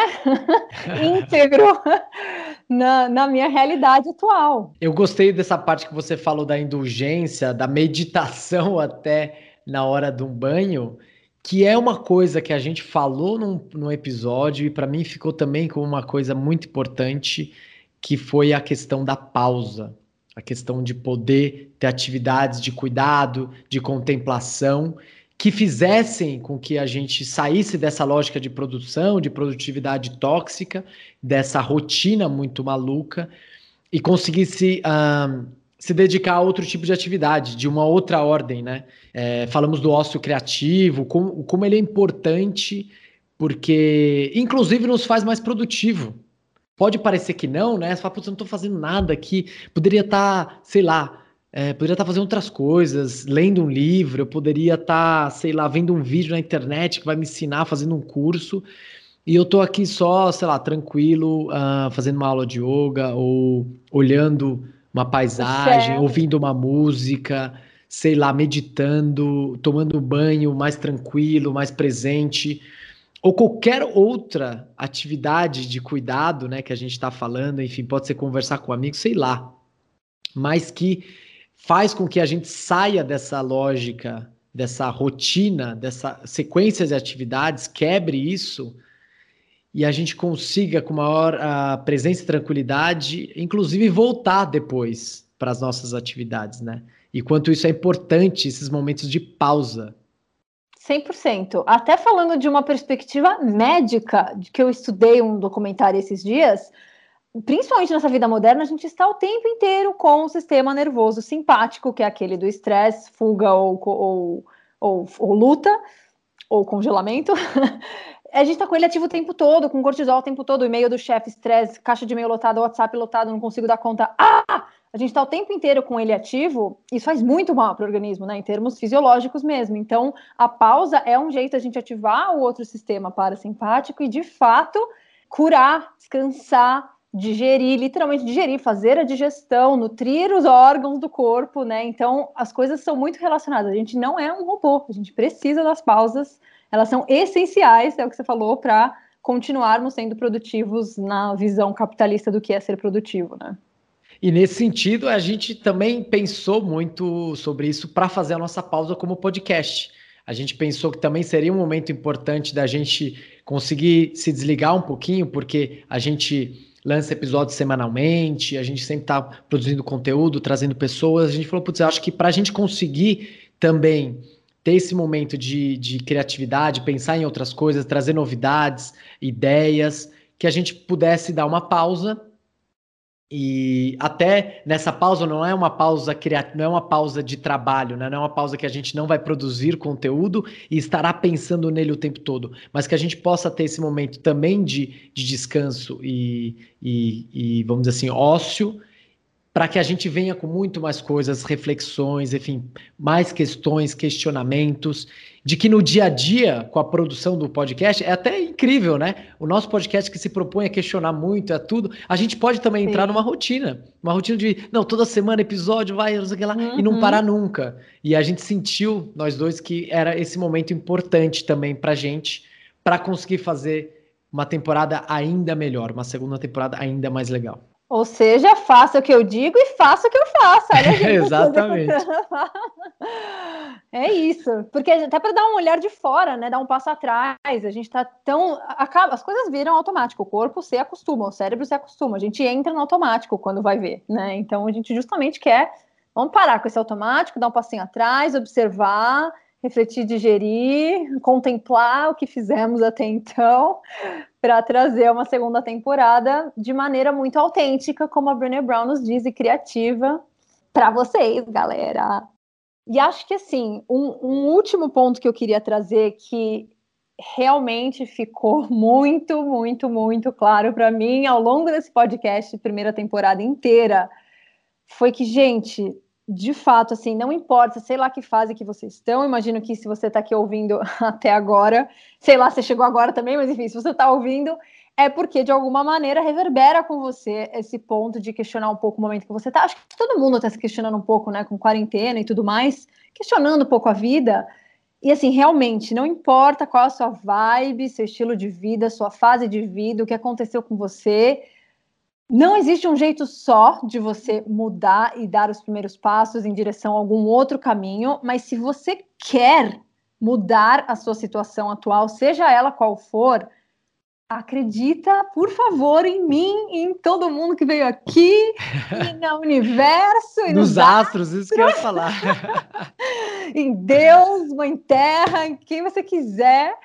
<laughs> íntegro <laughs> na, na minha realidade atual. Eu gostei dessa parte que você falou da indulgência, da meditação <laughs> até na hora de um banho, que é uma coisa que a gente falou num, num episódio e para mim ficou também como uma coisa muito importante, que foi a questão da pausa, a questão de poder ter atividades de cuidado, de contemplação que fizessem com que a gente saísse dessa lógica de produção, de produtividade tóxica, dessa rotina muito maluca e conseguisse se dedicar a outro tipo de atividade, de uma outra ordem, né? É, falamos do ócio criativo, como, como ele é importante porque inclusive nos faz mais produtivo. Pode parecer que não, né? Você fala, putz, eu não estou fazendo nada aqui, poderia estar, tá, sei lá, é, poderia estar fazendo outras coisas, lendo um livro, eu poderia estar, sei lá, vendo um vídeo na internet que vai me ensinar, fazendo um curso, e eu estou aqui só, sei lá, tranquilo, uh, fazendo uma aula de yoga, ou olhando uma paisagem, ouvindo uma música, sei lá, meditando, tomando banho mais tranquilo, mais presente ou qualquer outra atividade de cuidado, né, que a gente está falando, enfim, pode ser conversar com um amigo, sei lá, mas que faz com que a gente saia dessa lógica, dessa rotina, dessa sequência de atividades, quebre isso e a gente consiga com maior uh, presença e tranquilidade, inclusive voltar depois para as nossas atividades, né? E quanto isso é importante, esses momentos de pausa, 100%. Até falando de uma perspectiva médica, de que eu estudei um documentário esses dias, principalmente nessa vida moderna, a gente está o tempo inteiro com o sistema nervoso simpático, que é aquele do estresse, fuga ou, ou, ou, ou luta, ou congelamento. <laughs> a gente está com ele ativo o tempo todo, com cortisol o tempo todo, e-mail do chefe, estresse, caixa de e-mail lotado, WhatsApp lotado, não consigo dar conta. Ah! a gente está o tempo inteiro com ele ativo, isso faz muito mal para o organismo, né, em termos fisiológicos mesmo. Então, a pausa é um jeito a gente ativar o outro sistema parasimpático e, de fato, curar, descansar, digerir, literalmente digerir, fazer a digestão, nutrir os órgãos do corpo, né? Então, as coisas são muito relacionadas. A gente não é um robô, a gente precisa das pausas, elas são essenciais, é o que você falou, para continuarmos sendo produtivos na visão capitalista do que é ser produtivo, né? E nesse sentido, a gente também pensou muito sobre isso para fazer a nossa pausa como podcast. A gente pensou que também seria um momento importante da gente conseguir se desligar um pouquinho, porque a gente lança episódios semanalmente, a gente sempre está produzindo conteúdo, trazendo pessoas. A gente falou, putz, eu acho que para a gente conseguir também ter esse momento de, de criatividade, pensar em outras coisas, trazer novidades, ideias, que a gente pudesse dar uma pausa e até nessa pausa não é uma pausa criativa, não é uma pausa de trabalho, né? não é uma pausa que a gente não vai produzir conteúdo e estará pensando nele o tempo todo, mas que a gente possa ter esse momento também de, de descanso e, e, e, vamos dizer assim, ócio, para que a gente venha com muito mais coisas, reflexões, enfim, mais questões, questionamentos, de que no dia a dia, com a produção do podcast, é até incrível, né? O nosso podcast que se propõe a questionar muito, é tudo, a gente pode também Sim. entrar numa rotina, uma rotina de, não, toda semana episódio, vai, não sei o que lá, uhum. e não uhum. parar nunca. E a gente sentiu, nós dois, que era esse momento importante também pra gente, para conseguir fazer uma temporada ainda melhor, uma segunda temporada ainda mais legal. Ou seja, faça o que eu digo e faça o que eu faço. <laughs> Exatamente. <laughs> é isso. Porque até para dar um olhar de fora, né? Dar um passo atrás. A gente tá tão. Acaba, as coisas viram automático. O corpo se acostuma, o cérebro se acostuma. A gente entra no automático quando vai ver, né? Então a gente justamente quer. Vamos parar com esse automático, dar um passinho atrás, observar refletir, digerir, contemplar o que fizemos até então, para trazer uma segunda temporada de maneira muito autêntica, como a Brené Brown nos diz, e criativa para vocês, galera. E acho que assim, um, um último ponto que eu queria trazer que realmente ficou <laughs> muito, muito, muito claro para mim ao longo desse podcast, primeira temporada inteira, foi que, gente, de fato, assim, não importa, sei lá que fase que vocês estão, imagino que se você está aqui ouvindo <laughs> até agora, sei lá, você chegou agora também, mas enfim, se você está ouvindo, é porque de alguma maneira reverbera com você esse ponto de questionar um pouco o momento que você está. Acho que todo mundo está se questionando um pouco, né, com quarentena e tudo mais, questionando um pouco a vida. E assim, realmente, não importa qual a sua vibe, seu estilo de vida, sua fase de vida, o que aconteceu com você, não existe um jeito só de você mudar e dar os primeiros passos em direção a algum outro caminho, mas se você quer mudar a sua situação atual, seja ela qual for, acredita, por favor, em mim e em todo mundo que veio aqui, <laughs> e no universo, e nos, nos astros, isso que eu ia falar. <laughs> em Deus, Mãe Terra, em quem você quiser,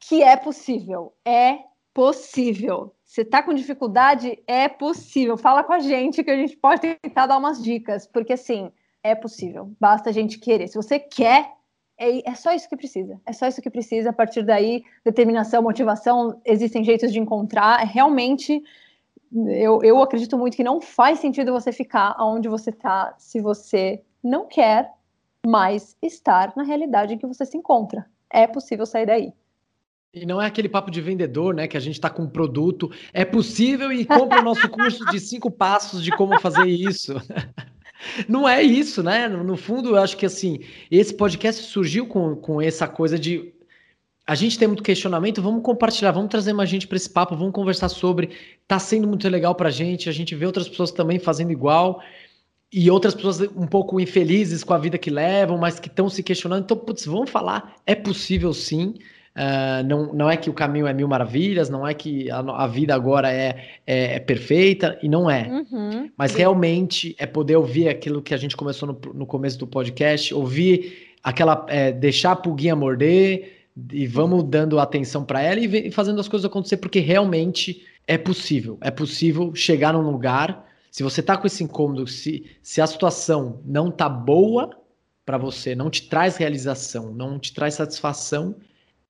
que é possível. É possível. Você está com dificuldade? É possível. Fala com a gente que a gente pode tentar dar umas dicas, porque assim, é possível. Basta a gente querer. Se você quer, é, é só isso que precisa. É só isso que precisa. A partir daí, determinação, motivação, existem jeitos de encontrar. É realmente, eu, eu acredito muito que não faz sentido você ficar onde você está se você não quer mais estar na realidade em que você se encontra. É possível sair daí. E não é aquele papo de vendedor, né? Que a gente está com um produto. É possível e compra o nosso curso de cinco passos de como fazer isso. <laughs> Não é isso, né? No, fundo, eu acho que assim, esse podcast surgiu com, com essa coisa de a gente tem muito questionamento, vamos compartilhar, vamos trazer mais gente para esse papo, vamos conversar sobre. Tá sendo muito legal para a gente, a gente vê outras pessoas também fazendo igual e outras pessoas um pouco infelizes com a vida que levam, mas que estão se questionando. Então, putz, vamos falar, é possível sim. Uh, não, não é que o caminho é mil maravilhas, não é que a, a vida agora é, é, é, perfeita, e não é. Uhum. Mas realmente é poder ouvir aquilo que a gente começou no, no começo do podcast, ouvir aquela. É, deixar a pulguinha morder, e vamos dando atenção para ela e, e fazendo as coisas acontecer, porque realmente é possível. É possível chegar num lugar. Se você tá com esse incômodo, se, se a situação não tá boa para você, não te traz realização, não te traz satisfação,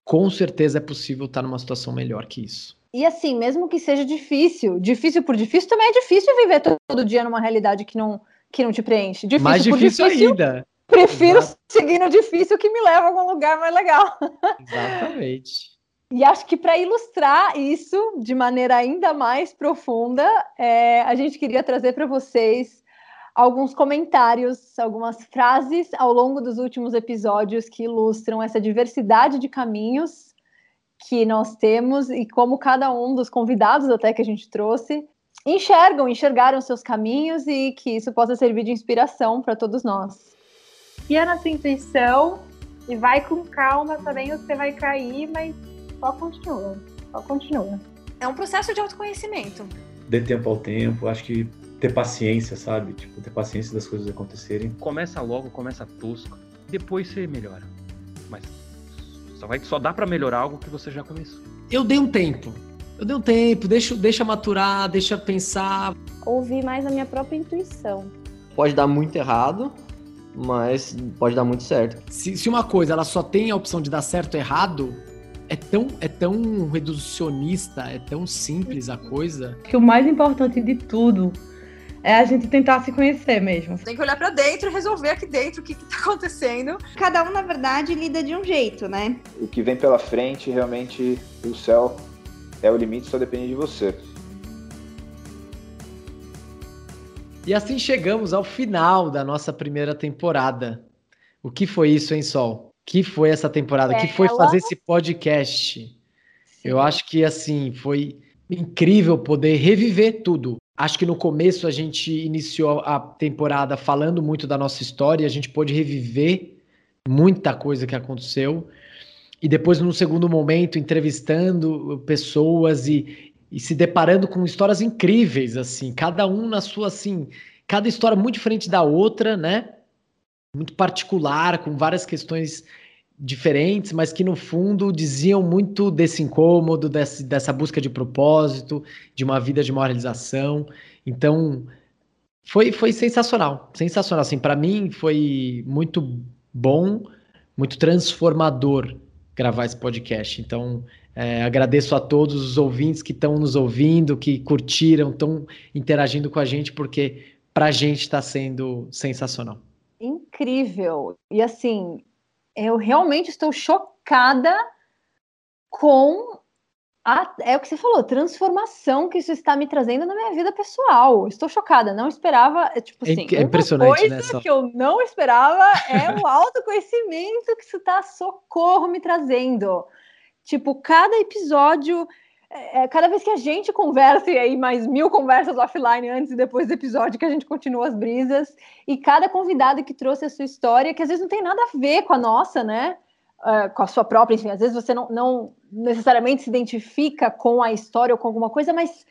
com certeza é possível estar numa situação melhor que isso. E assim, mesmo que seja difícil, difícil por difícil, também é difícil viver todo dia numa realidade que não, que não te preenche. Difícil Mais difícil, difícil ainda. Prefiro Exato. <laughs> seguir no difícil que me leva a algum lugar mais legal. Exatamente. E acho que para ilustrar isso de maneira ainda mais profunda, é, a gente queria trazer para vocês alguns comentários, algumas frases ao longo dos últimos episódios que ilustram essa diversidade de caminhos que nós temos e como cada um dos convidados até que a gente trouxe enxergam, enxergaram seus caminhos e que isso possa servir de inspiração para todos nós. Confia na sua intuição e vai com calma, que você vai cair, mas só continua, só continua. É um processo de autoconhecimento. Dê tempo ao tempo, acho que ter paciência, sabe? Tipo, ter paciência das coisas acontecerem. Começa logo, começa tosco, depois você melhora. Mas só, vai, só dá para melhorar algo que você já começou. Eu dei um tempo. Eu dei um tempo, deixa, deixa maturar, deixa pensar. Ouvir mais a minha própria intuição. Pode dar muito errado, mas pode dar muito certo. Se, se uma coisa ela só tem a opção de dar certo ou errado, é tão, é tão reducionista, é tão simples a coisa. Que o mais importante de tudo é a gente tentar se conhecer mesmo. Tem que olhar para dentro e resolver aqui dentro o que, está acontecendo. Cada um, na verdade, lida de um jeito, né? O que vem pela frente, realmente, o céu é o limite, só depende de você. E assim chegamos ao final da nossa primeira temporada. O que foi isso, hein, Sol? O que foi essa temporada? O que foi fazer esse podcast? Sim. Eu acho que, assim, foi incrível poder reviver tudo. Acho que no começo a gente iniciou a temporada falando muito da nossa história, a gente pôde reviver muita coisa que aconteceu. E depois, no segundo momento, entrevistando pessoas e, e se deparando com histórias incríveis, assim, cada um na sua, assim, cada história muito diferente da outra, né? Muito particular, com várias questões diferentes, mas que no fundo diziam muito desse incômodo, desse, dessa busca de propósito, de uma vida de maior realização. Então, foi, foi sensacional, sensacional. Assim, para mim foi muito bom, muito transformador gravar esse podcast. Então, é, agradeço a todos os ouvintes que estão nos ouvindo, que curtiram, estão interagindo com a gente, porque para a gente está sendo sensacional. Incrível. E assim, eu realmente estou chocada com a, é o que você falou, transformação que isso está me trazendo na minha vida pessoal. Estou chocada, não esperava, é, tipo é assim, é impressionante, uma coisa né, que eu não esperava é o autoconhecimento que isso está socorro me trazendo. Tipo, cada episódio é, é, cada vez que a gente conversa, e aí mais mil conversas offline antes e depois do episódio, que a gente continua as brisas, e cada convidado que trouxe a sua história, que às vezes não tem nada a ver com a nossa, né? Uh, com a sua própria, enfim, às vezes você não, não necessariamente se identifica com a história ou com alguma coisa, mas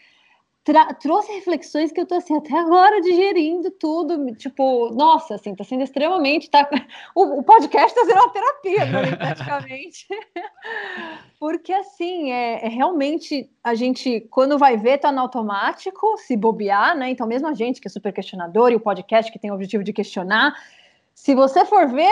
trouxe reflexões que eu tô assim até agora digerindo tudo, tipo, nossa, assim, tá sendo extremamente, tá o, o podcast tá sendo uma terapia mim, praticamente. <laughs> Porque assim, é, é, realmente a gente quando vai ver tá no automático, se bobear, né? Então mesmo a gente que é super questionador e o podcast que tem o objetivo de questionar, Se você for ver,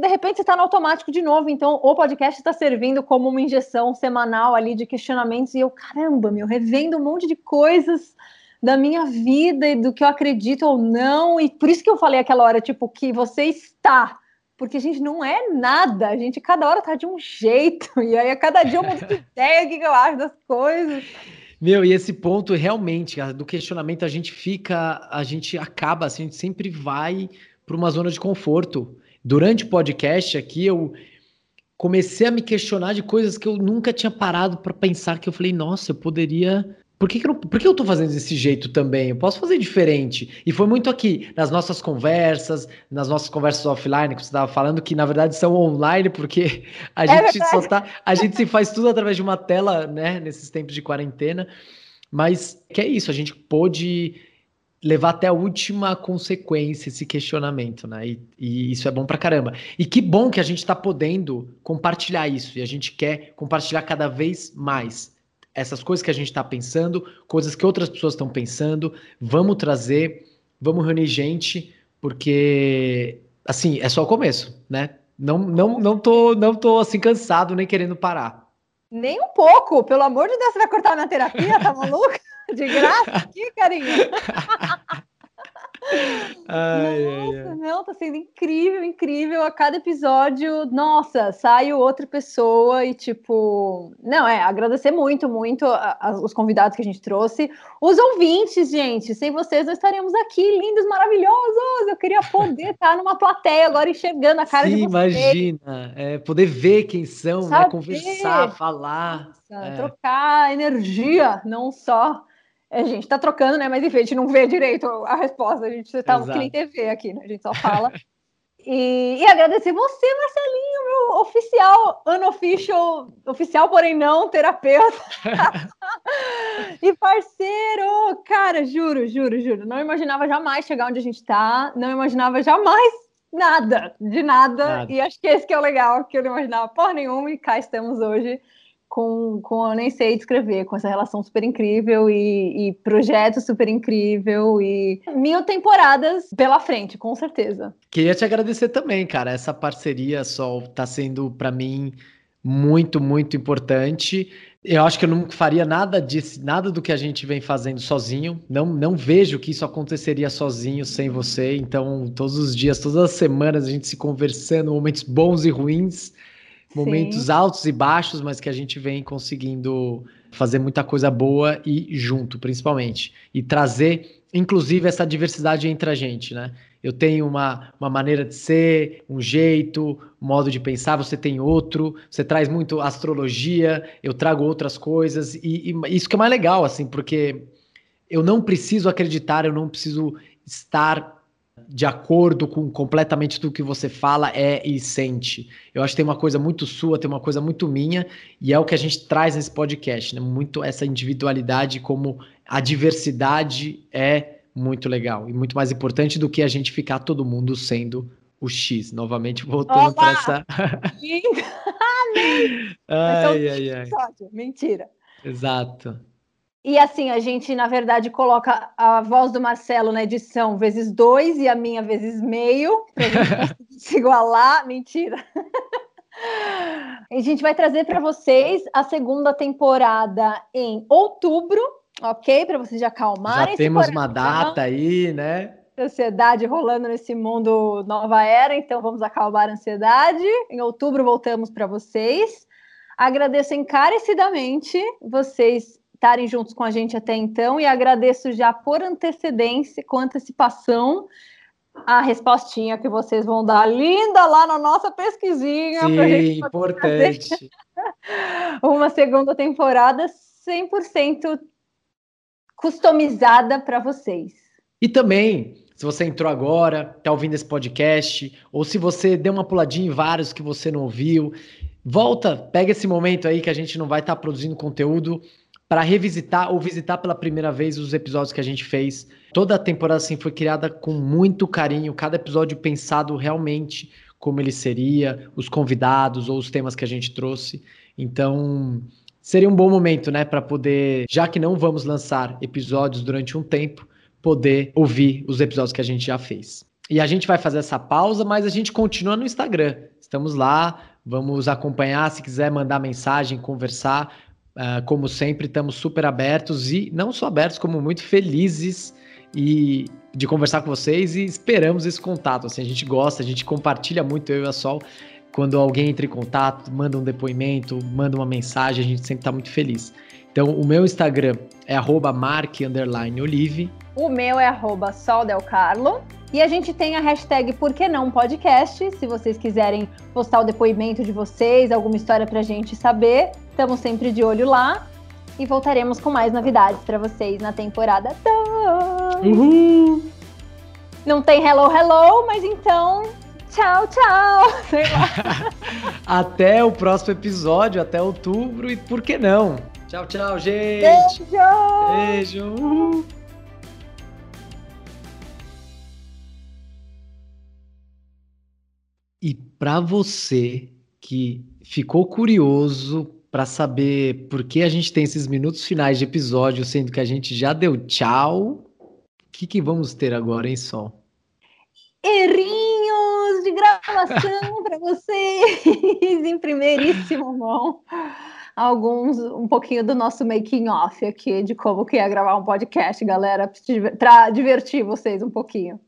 de repente você está no automático de novo. Então, o podcast está servindo como uma injeção semanal ali de questionamentos. E eu, caramba, meu, revendo um monte de coisas da minha vida e do que eu acredito ou não. E por isso que eu falei aquela hora, tipo, que você está. Porque a gente não é nada, a gente cada hora tá de um jeito, e aí a cada dia eu mudo de <laughs> ideia, o que eu acho das coisas. Meu, e esse ponto realmente, do questionamento, a gente fica, a gente acaba, assim, a gente sempre vai para uma zona de conforto. Durante o podcast aqui, eu comecei a me questionar de coisas que eu nunca tinha parado para pensar, que eu falei, nossa, eu poderia por que, que, eu, por que eu tô fazendo desse jeito também? Eu posso fazer diferente. E foi muito aqui, nas nossas conversas, nas nossas conversas offline, que você estava falando, que na verdade são online, porque a é gente verdade. só tá. A gente se faz tudo através de uma tela, né, nesses tempos de quarentena. Mas que é isso, a gente pôde levar até a última consequência esse questionamento, né? E, e, isso é bom pra caramba. E que bom que a gente está podendo compartilhar isso e a gente quer compartilhar cada vez mais essas coisas que a gente está pensando, coisas que outras pessoas estão pensando. Vamos trazer, vamos reunir gente, porque assim é só o começo, né? Não, não, não tô, não tô assim cansado nem querendo parar. Nem um pouco, pelo amor de Deus, você vai cortar minha terapia, tá <laughs> maluco? <laughs> De graça aqui, carinho. <laughs> Ai, nossa, ai, ai. não, tá sendo incrível, incrível. A cada episódio, nossa, sai outra pessoa e, tipo, não, é, agradecer muito, muito a, a, os convidados que a gente trouxe. Os ouvintes, gente, sem vocês não estaríamos aqui, lindos, maravilhosos. Eu queria poder estar numa plateia agora enxergando a cara Sim, de vocês. imagina, é, poder ver quem são, né, conversar, falar. Nossa, é. Trocar energia, não só a gente tá trocando, né? Mas enfim, a gente não vê direito a resposta. A gente tá que nem TV aqui, né? A gente só fala. e, e, agradecer você, Marcelinho, meu oficial, unofficial, oficial, porém não, terapeuta. <laughs> e parceiro, cara, juro, juro, juro. Não imaginava jamais chegar onde a gente tá. Não imaginava jamais nada, de nada. nada. E acho que esse que é o legal, que eu não imaginava porra nenhuma. E cá estamos hoje com, com eu nem sei descrever, com essa relação super incrível e, e projeto super incrível e mil temporadas pela frente, com certeza. Queria te agradecer também, cara. Essa parceria, Sol, tá sendo para mim muito, muito importante. Eu acho que eu não faria nada disso, nada do que a gente vem fazendo sozinho. Não, não vejo que isso aconteceria sozinho sem você. Então, todos os dias, todas as semanas, a gente se conversando, momentos bons e ruins momentos Sim. altos e baixos, mas que a gente vem conseguindo fazer muita coisa boa e junto, principalmente. E trazer, inclusive, essa diversidade entre a gente, né? Eu tenho uma, uma maneira de ser, um jeito, um modo de pensar, você tem outro, você traz muito astrologia, eu trago outras coisas, e, e isso que é mais legal, assim, porque eu não preciso acreditar, eu não preciso estar de acordo com completamente tudo que você fala é e sente. Eu acho que tem uma coisa muito sua, tem uma coisa muito minha, e é o que a gente traz nesse podcast, né? Muito essa individualidade, como a diversidade é muito legal e muito mais importante do que a gente ficar todo mundo sendo o X. Novamente voltando para essa. <laughs> <laughs> ai, ai, ai. Mentira. Exato. E assim, a gente, na verdade, coloca a voz do Marcelo na edição vezes dois e a minha vezes meio, para gente <laughs> se igualar. Mentira. a gente vai trazer para vocês a segunda temporada em outubro, ok? Para vocês já acalmarem. Já temos uma data aí, né? Ansiedade rolando nesse mundo nova era, então vamos acalmar a ansiedade. Em outubro voltamos para vocês. Agradeço encarecidamente vocês estarem juntos com a gente até então e agradeço já por antecedência, com antecipação, a respostinha que vocês vão dar linda lá na nossa pesquisinha. Sim, importante. <laughs> Uma segunda temporada 100% customizada para vocês. E também, se você entrou agora, está ouvindo esse podcast, ou se você deu uma puladinha em vários que você não ouviu, volta, pega esse momento aí que a gente não vai estar tá produzindo conteúdo para revisitar ou visitar pela primeira vez os episódios que a gente fez. Toda a temporada assim foi criada com muito carinho, cada episódio pensado realmente como ele seria, os convidados ou os temas que a gente trouxe. Então, seria um bom momento, né, para poder, já que não vamos lançar episódios durante um tempo, poder ouvir os episódios que a gente já fez. E a gente vai fazer essa pausa, mas a gente continua no Instagram. Estamos lá, vamos acompanhar. Se quiser mandar mensagem, conversar, uh, como sempre, estamos super abertos e não só abertos, como muito felizes e de conversar com vocês e esperamos esse contato. Assim, a gente gosta, a gente compartilha muito eu e a Sol. Quando alguém entra em contato, manda um depoimento, manda uma mensagem, a gente sempre está muito feliz. Então, o meu Instagram é mark_olive. O meu é arroba soldelcarlo. E a gente tem a hashtag Por que não podcast. Se vocês quiserem postar o depoimento de vocês, alguma história pra gente saber, estamos sempre de olho lá. E voltaremos com mais novidades para vocês na temporada 2. Uhul! Não tem hello, hello, mas então Tchau, tchau. <laughs> Sei lá. <laughs> até o próximo episódio, até outubro e por que não? Tchau, tchau, gente. Beijo. Beijo. Uhul. E para você que ficou curioso para saber por que a gente tem esses minutos finais de episódio, sendo que a gente já deu tchau, o que, que vamos ter agora, hein, Sol? Errinhos de gravação para vocês <laughs> em primeiríssima mão. Alguns, um pouquinho do nosso making off aqui de como que é gravar um podcast, galera, para divertir vocês um pouquinho.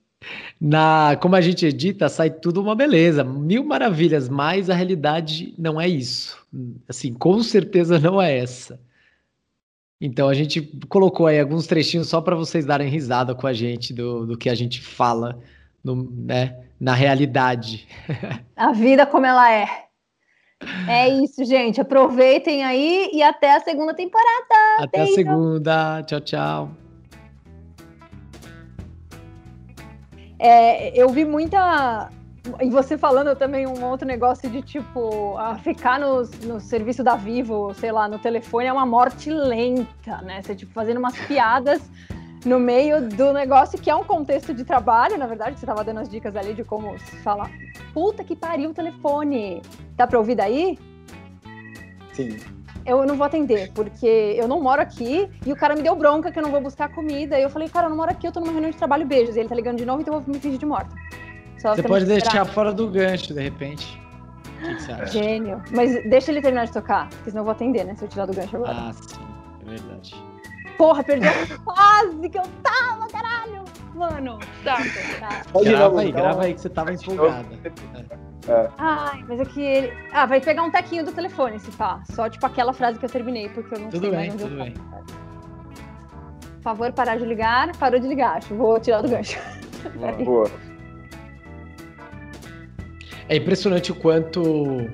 Na, como a gente edita, sai tudo uma beleza, mil maravilhas, mas a realidade não é isso. Assim, com certeza não é essa. Então a gente colocou aí alguns trechinhos só para vocês darem risada com a gente do, do que a gente fala no, né, na realidade. <laughs> A vida como ela é. É isso, gente. Aproveitem aí e até a segunda temporada. Até Beijo. a segunda. Tchau, tchau. É, eu vi muita. E você falando também um outro negócio de tipo, ficar no, no serviço da Vivo, sei lá, no telefone é uma morte lenta, né? Você tipo fazendo umas piadas no meio do negócio que é um contexto de trabalho, na verdade, você estava dando as dicas ali de como falar. Puta que pariu o telefone. Tá para ouvir daí? Sim. Eu não vou atender, porque eu não moro aqui e o cara me deu bronca que eu não vou buscar comida. E eu falei, cara, eu não moro aqui, eu tô numa reunião de trabalho, beijos. E ele tá ligando de novo, então eu vou me fingir de morta. Só você pode deixar fora do gancho, de repente. O que, que você acha? Gênio. Mas deixa ele terminar de tocar, porque senão eu vou atender, né? Se eu tirar do gancho agora. Ah, sim. É verdade. Porra, perdi a fase que eu tava, caralho! Mano, tá, tá. Pode grava aí, então. grava aí que você tava empolgada. É. Ai, mas é que ele. Ah, vai pegar um tequinho do telefone, se pá. Só tipo aquela frase que eu terminei, porque eu não tudo sei bem, mais onde tudo eu bem. Por favor, parar de ligar. Parou de ligar, acho. Vou tirar do gancho. <laughs> Boa. É impressionante o quanto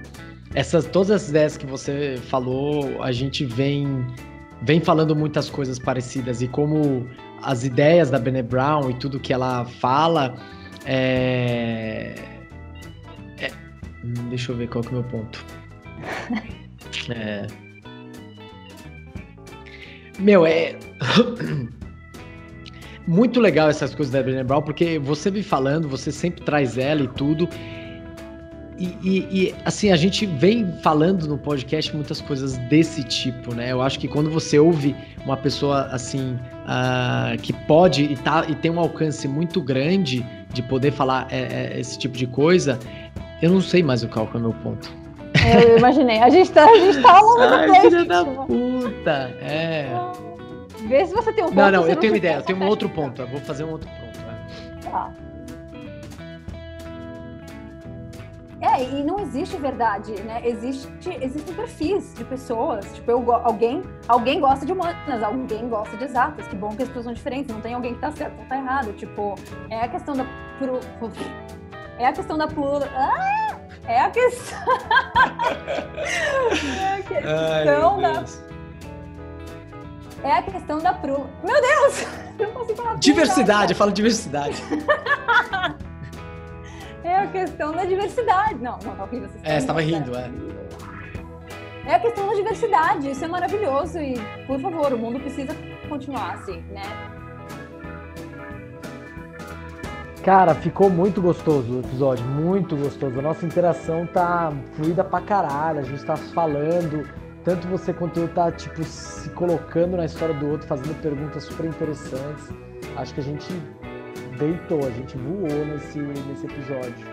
essas todas as ideias que você falou, a gente vem vem falando muitas coisas parecidas e como as ideias da Brené Brown e tudo que ela fala é... é... Deixa eu ver qual que é o meu ponto. <laughs> É... Meu, é <coughs> muito legal essas coisas da Brené Brown porque você vem falando, você sempre traz ela e tudo e, e, e, assim, a gente vem falando no podcast muitas coisas desse tipo, né? Eu acho que quando você ouve uma pessoa assim uh, que pode e, tá, e tem um alcance muito grande de poder falar é, é, esse tipo de coisa, eu não sei mais o qual é o meu ponto. Eu imaginei. A gente tá, a gente tá <laughs> ao longo Ai, do filha da puta! É. Vê se você tem um ponto. Não, não, eu tenho uma ideia, eu tenho um outro ponto. Eu vou fazer um outro ponto. É. Tá. É, e não existe verdade, né? Existe, existem perfis de pessoas. Tipo, eu, alguém, alguém gosta de humanas, alguém gosta de exatas. Que bom que as pessoas são diferentes. Não tem alguém que tá certo ou tá errado. Tipo, é a questão da. Pro, é a questão da plura. Ah! É a questão. <laughs> é a questão Ai, da. É a questão da pro. Meu Deus! <laughs> Não consigo falar. Diversidade, eu falo diversidade. <laughs> é a questão da diversidade. Não, não, tá horrível. É, você estava rindo, é. É a questão da diversidade, isso é maravilhoso e, por favor, o mundo precisa continuar assim, né? Cara, ficou muito gostoso o episódio, muito gostoso. A nossa interação tá fluida pra caralho, a gente tá falando, tanto você quanto eu tá, tipo, se colocando na história do outro, fazendo perguntas super interessantes. Acho que a gente deitou, a gente voou nesse, nesse episódio.